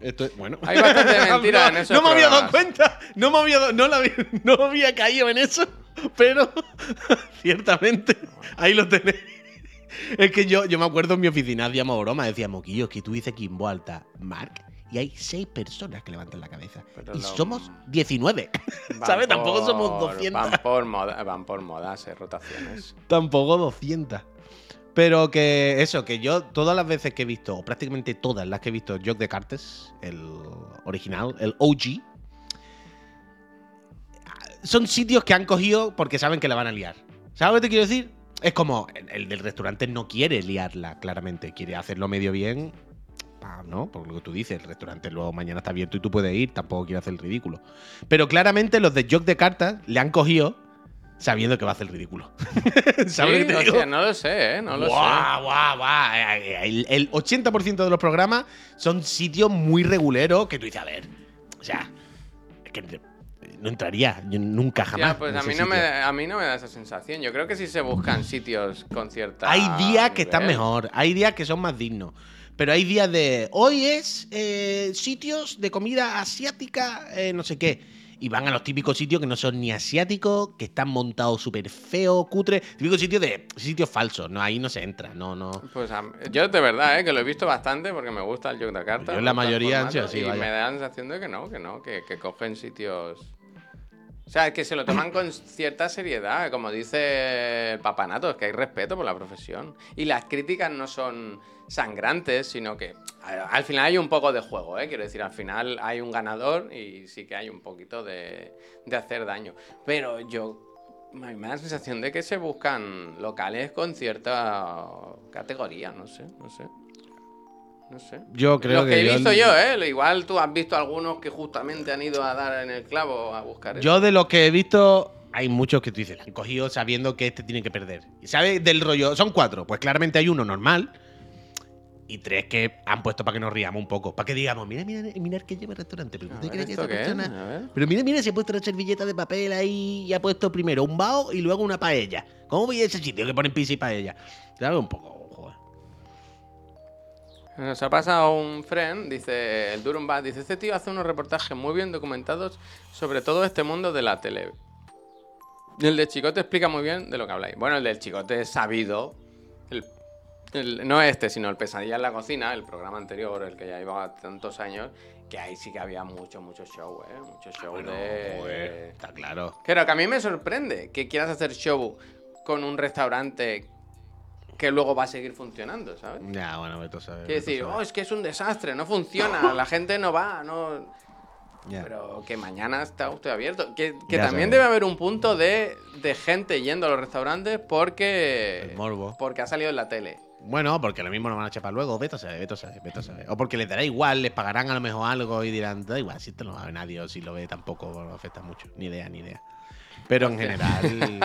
Esto es, bueno. Hay bastante <laughs> mentira en esos No me había dado cuenta, no me había, no, la había, <laughs> no había caído en eso, pero <laughs> ciertamente ahí lo tenéis. Es que yo, yo me acuerdo en mi oficina hacíamos broma, decíamos, Moquillo, que tú dices Kimbo Alta, Mark, y hay seis personas que levantan la cabeza. Pero y lo- somos 19. Van ¿Sabes? Tampoco somos 200. Van por, moda, van por modas, eh, rotaciones. Tampoco 200. Pero que eso, que yo todas las veces que he visto, o prácticamente todas las que he visto Joke de Cartes, el original, el OG, son sitios que han cogido porque saben que la van a liar. ¿Sabes lo que te quiero decir? Es como el del restaurante no quiere liarla, claramente. Quiere hacerlo medio bien. Pa, ¿No? Por lo que tú dices, el restaurante luego mañana está abierto y tú puedes ir, tampoco quiere hacer el ridículo. Pero claramente los de Joke de Cartas le han cogido sabiendo que va a hacer el ridículo. <laughs> ¿Sabes que te digo? no lo sé, ¿eh? No lo Guau, guau, guau. Eh, El, el 80% de los programas son sitios muy reguleros que tú dices, a ver, o sea, es que no entraría yo nunca sé. jamás. Ya, pues a mí, no me, sitio. a mí no me da esa sensación. Yo creo que sí se buscan sitios con cierta. Hay días que están mejor, hay días que son más dignos. Pero hay días de. Hoy es eh, sitios de comida asiática, eh, no sé qué. Y van a los típicos sitios que no son ni asiáticos, que están montados súper feos, cutre. Típicos sitios de. sitios falsos. No, ahí no se entra. No, no. Pues yo de verdad, ¿eh? que lo he visto bastante porque me gusta el cartas. Yo la mayoría han sido así, Y vaya. me da la sensación de que no, que no, que, que cogen sitios. O sea, que se lo toman con cierta seriedad, como dice el papanato, es que hay respeto por la profesión. Y las críticas no son sangrantes, sino que al final hay un poco de juego, ¿eh? Quiero decir, al final hay un ganador y sí que hay un poquito de, de hacer daño. Pero yo me da la sensación de que se buscan locales con cierta categoría, no sé, no sé. No sé. Yo creo Los que, que he yo- visto yo, ¿eh? Igual tú has visto algunos que justamente han ido a dar en el clavo a buscar eso. Yo de los que he visto, hay muchos que tú dices, la han cogido sabiendo que este tiene que perder. ¿Y ¿Sabes del rollo? Son cuatro. Pues claramente hay uno normal y tres que han puesto para que nos riamos un poco. Para que digamos, mira, mira, mira que lleva el restaurante. Pero A ¿tú te que persona... Pero mira, mira, se ha puesto una servilleta de papel ahí y ha puesto primero un bao y luego una paella. ¿Cómo voy a ese sitio que ponen pizza y paella? ¿Sabes? Un poco. Nos ha pasado un friend, dice el Durumbat, dice, este tío hace unos reportajes muy bien documentados sobre todo este mundo de la tele. Y el de Chicote explica muy bien de lo que habláis. Bueno, el del Chicote es sabido, el- el- no este, sino el Pesadilla en la Cocina, el programa anterior, el que ya llevaba tantos años, que ahí sí que había mucho, mucho show, ¿eh? Mucho show Bueno, de... joder, está claro. Claro, que a mí me sorprende que quieras hacer show con un restaurante que luego va a seguir funcionando, ¿sabes? Ya, bueno. Quiere vete a decir, oh, es que es un desastre, no funciona, la gente no va, no. Pero que mañana está usted abierto. Que, también sabes. debe haber un punto de, de gente yendo a los restaurantes porque. El morbo. Porque ha salido en la tele. Bueno, porque lo mismo lo van a chapar luego, vete a saber, vete a saber, vete a saber. O porque les dará igual, les pagarán a lo mejor algo y dirán, da igual, si esto no va a ver nadie o si lo ve tampoco no afecta mucho. Ni idea, ni idea. Pero en general.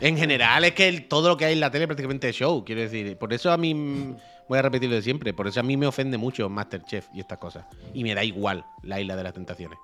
en general es que el- todo lo que hay en la tele prácticamente es show, quiero decir. Por eso a mí. Voy a repetirlo de siempre. Por eso a mí me ofende mucho Masterchef y estas cosas. Y me da igual la isla de las tentaciones.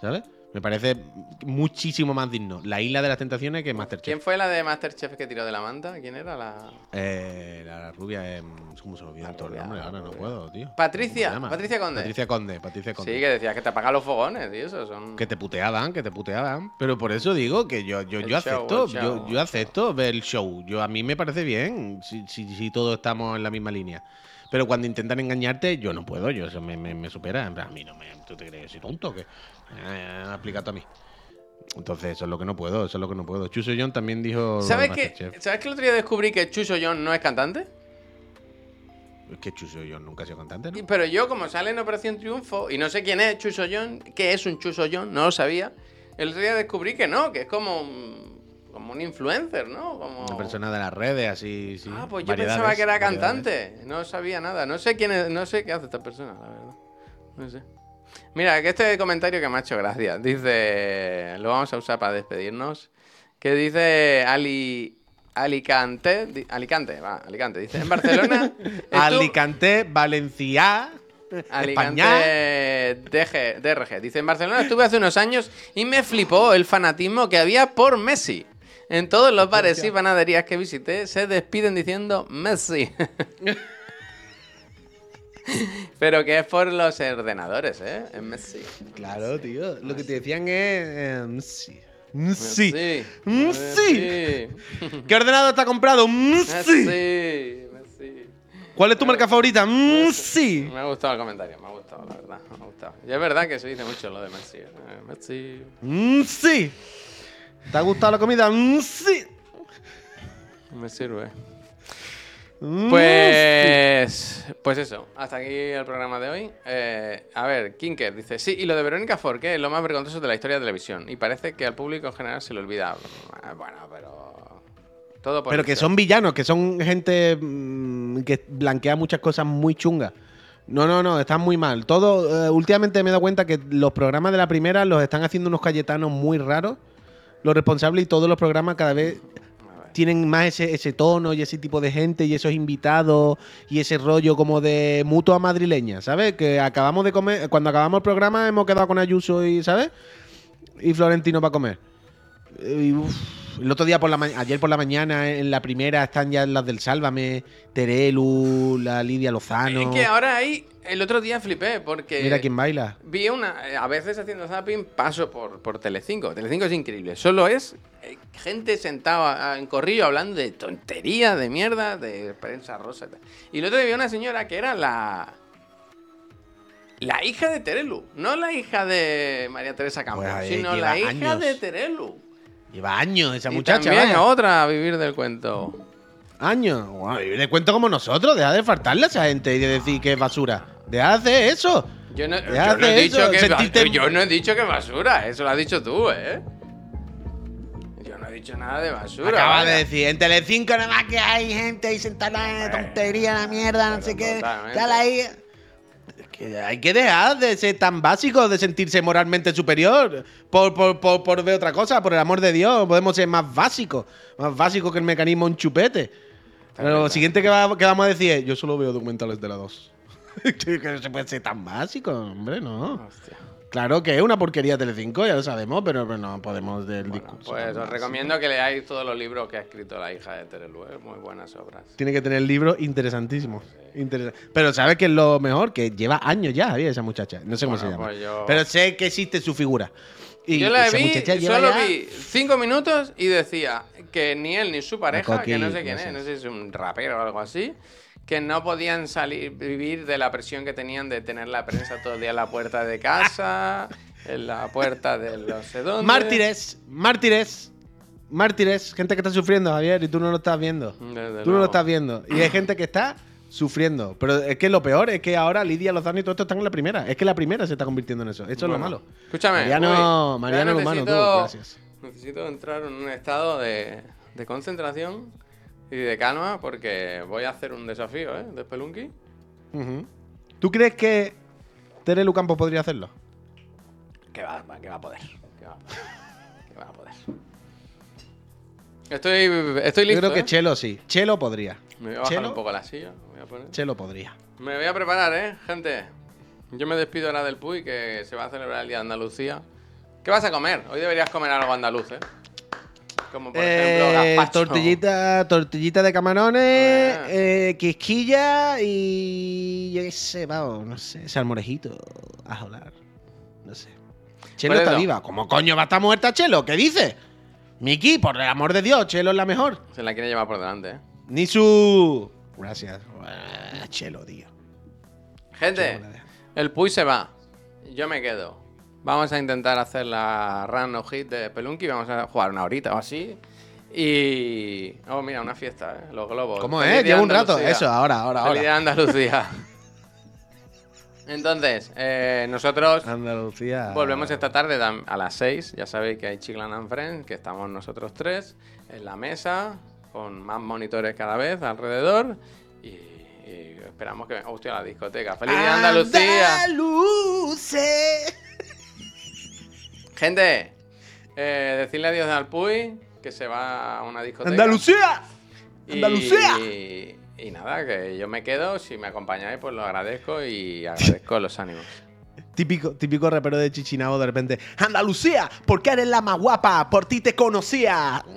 ¿Sabes? Me parece muchísimo más digno la Isla de las Tentaciones que ¿Quién Masterchef. fue la de Masterchef que tiró de la manta? ¿Quién era la...? Eh, la rubia es. ¿Cómo se me nombres? la Ahora no puedo, tío. Patricia. Patricia Conde. Patricia Conde, Patricia Sí, Conde. que decías que te apagan los fogones y eso. Son... Que te puteaban, que te puteaban. Pero por eso digo que yo, yo, yo show, acepto, yo, yo acepto ver el show. Yo, a mí me parece bien si, si, si todos estamos en la misma línea. Pero cuando intentan engañarte, yo no puedo, yo eso me, me, me supera. En plan, a mí no me. ¿Tú te crees que soy tonto? que eh, Aplica tú a mí. Entonces, eso es lo que no puedo, eso es lo que no puedo. Chuso John también dijo. ¿Sabes que. ¿Sabes que el otro día descubrí que Chuso John no es cantante? Es que Chuso John nunca ha sido cantante, ¿no? Pero yo, como sale en Operación Triunfo, y no sé quién es Chuso John, qué es un Chuso John, no lo sabía. El otro día descubrí que no, que es como un, como un influencer, ¿no? Como... Una persona de las redes, así, sí. Ah, pues yo pensaba que era variedades. cantante. No sabía nada. No sé quién es, no sé qué hace esta persona, la verdad. No sé. Mira, que este comentario que me ha hecho gracia. Dice. Lo vamos a usar para despedirnos. Que dice Ali. Alicante. di- Alicante, va, Alicante. Dice, en Barcelona. <laughs> Alicante, Valencia. Alicante DG, DRG. Dice, en Barcelona estuve hace unos años y me flipó el fanatismo que había por Messi. En todos los bares y panaderías que visité se despiden diciendo Messi. <laughs> <laughs> Pero que es por los ordenadores, ¿eh? Es Messi. Claro, tío. Lo que te decían es. eh, sí. Mm, Sí. Messi. Mm, Messi. <laughs> ¿Qué ordenador está comprado? Mm, Sí. Messi. Messi. ¿Cuál es tu marca favorita? Mm, Sí. Me ha gustado el comentario, me ha gustado, la verdad. Me ha gustado. Y es verdad que se dice mucho lo de Messi. ¿eh? Messi. Mm, Sí. ¿Te ha gustado la comida? Sí. Me sirve. Mm, Pues, pues eso, hasta aquí el programa de hoy. Eh, a ver, Kinker dice, sí, y lo de Verónica Forqué es lo más vergonzoso de la historia de televisión. Y parece que al público en general se le olvida. Ah, Bueno, pero... Todo por Pero que son villanos, que son gente mm, que blanquea muchas cosas muy chungas. No, no, no, están muy mal. Todo, eh, últimamente me he dado cuenta que los programas de la primera los están haciendo unos cayetanos muy raros. Los responsables y todos los programas cada vez. Tienen más ese, ese tono y ese tipo de gente y esos invitados y ese rollo como de mutua madrileña, ¿sabes? Que acabamos de comer, cuando acabamos el programa hemos quedado con Ayuso y, ¿sabes? Y Florentino para comer. Y, uf, el otro día por la ayer por la mañana en la primera están ya las del Sálvame, Terelu, la Lidia Lozano. Es que ahora ahí, el otro día flipé porque... Mira quién baila. Vi una, eh, a veces haciendo zapping paso por, por Telecinco. Telecinco es increíble. Solo es eh, gente sentada ah, en corrillo hablando de tonterías, de mierda, de prensa rosa. y el otro día vi una señora que era la... La hija de Terelu. No la hija de María Teresa Campos, Pues, eh, sino la hija años. de Terelu. Lleva años esa y muchacha. también vaya. otra a vivir del cuento. Años. Guau, y le cuento como nosotros. Deja de faltarle a esa gente y de decir que es basura. Deja de hacer eso. Yo no, yo no he dicho que sentirte- yo no he dicho que basura, eso lo has dicho tú, ¿eh? Yo no he dicho nada de basura. Acaba vaya. de decir, en Telecinco nada más que hay gente ahí sentada en la tontería, la mierda, no sé qué. Tal ahí. Que hay que dejar de ser tan básico, de sentirse moralmente superior por, por, por, por ver otra cosa, por el amor de Dios. Podemos ser más básicos, más básicos que el mecanismo un chupete. Pero lo siguiente que, va- que vamos a decir es, yo solo veo documentales de la 2. <laughs> que no se puede ser tan básico, hombre, no. Hostia. Claro que es una porquería Telecinco, ya lo sabemos, pero, pero no podemos del Bueno, discurso. pues os recomiendo que leáis todos los libros que ha escrito la hija de Terelu, muy buenas obras. Tiene que tener libros interesantísimos. Interesa- Pero ¿sabes qué es lo mejor? Que lleva años ya, había esa muchacha. No sé cómo Bueno, se llama. pues yo- Pero sé que existe su figura. Y Yo la vi, solo ya- vi cinco minutos y decía que ni él ni su pareja, Coqui, que no sé quién no es, no sé si es un rapero o algo así, que no podían salir, vivir de la presión que tenían de tener la prensa todo el día en la puerta de casa, <laughs> en la puerta de no sé dónde. Mártires, mártires, mártires. Gente que está sufriendo, Javier, y tú no lo estás viendo. Desde Tú no lo estás viendo. Y hay gente que está sufriendo. Pero es que lo peor es que ahora Lidia Lozano y todo esto están en la primera. Es que la primera se está convirtiendo en eso. Eso es lo malo. Escúchame. Mariano, uy, Mariano ya Humano, tú. necesito- Gracias. Necesito entrar en un estado de, de concentración y de calma porque voy a hacer un desafío, ¿eh? De Spelunky. ¿Tú crees que Terelu Campos podría hacerlo? Que va, va- que va a poder. Que va a poder. que va a poder. Estoy, estoy Yo listo. creo que ¿eh? Chelo sí. Chelo podría. Me voy a bajar Chelo, un poco la silla. voy a poner- Chelo podría. Me voy a preparar, ¿eh, gente? Yo me despido ahora del Puy, que se va a celebrar el Día de Andalucía. ¿Qué vas a comer? Hoy deberías comer algo andaluz, ¿eh? Como por Eh, ejemplo tortillita, tortillita de camarones, Ah. eh, quisquilla y yo qué sé, vamos, no sé, salmorejito, a jolar, no sé. Chelo está viva. ¿Cómo coño va a estar muerta Chelo? ¿Qué dice? Miki, por el amor de Dios, Chelo es la mejor. Se la quiere llevar por delante, ¿eh? Ni su... Gracias. Ah, Chelo, tío. Gente, Chelo, el Puy se va. Yo me quedo. Vamos a intentar hacer la run o hit de Pelunky. Vamos a jugar una horita o así. Y. Oh, mira, una fiesta, ¿eh? Los globos. ¿Cómo Feliz es? Llevo un rato. Eso, ahora, ahora, Feliz ahora. Andalucía. <laughs> Entonces, eh, nosotros Andalucía. volvemos esta tarde a las 6. Ya sabéis que hay Chiclan and Friends, que estamos nosotros tres en la mesa, con más monitores cada vez alrededor. Y, y esperamos que. Hostia, la discoteca. ¡Feliz día Andalucía! Andaluce. Gente, eh, decirle adiós al Puy, que se va a una discoteca. Andalucía. Y- Andalucía. Y, nada, que yo me quedo. Si me acompañáis, pues lo agradezco y agradezco los ánimos. Típico, típico rapero de Chichinabo de repente. Andalucía, porque eres la más guapa, por ti te conocía. <laughs>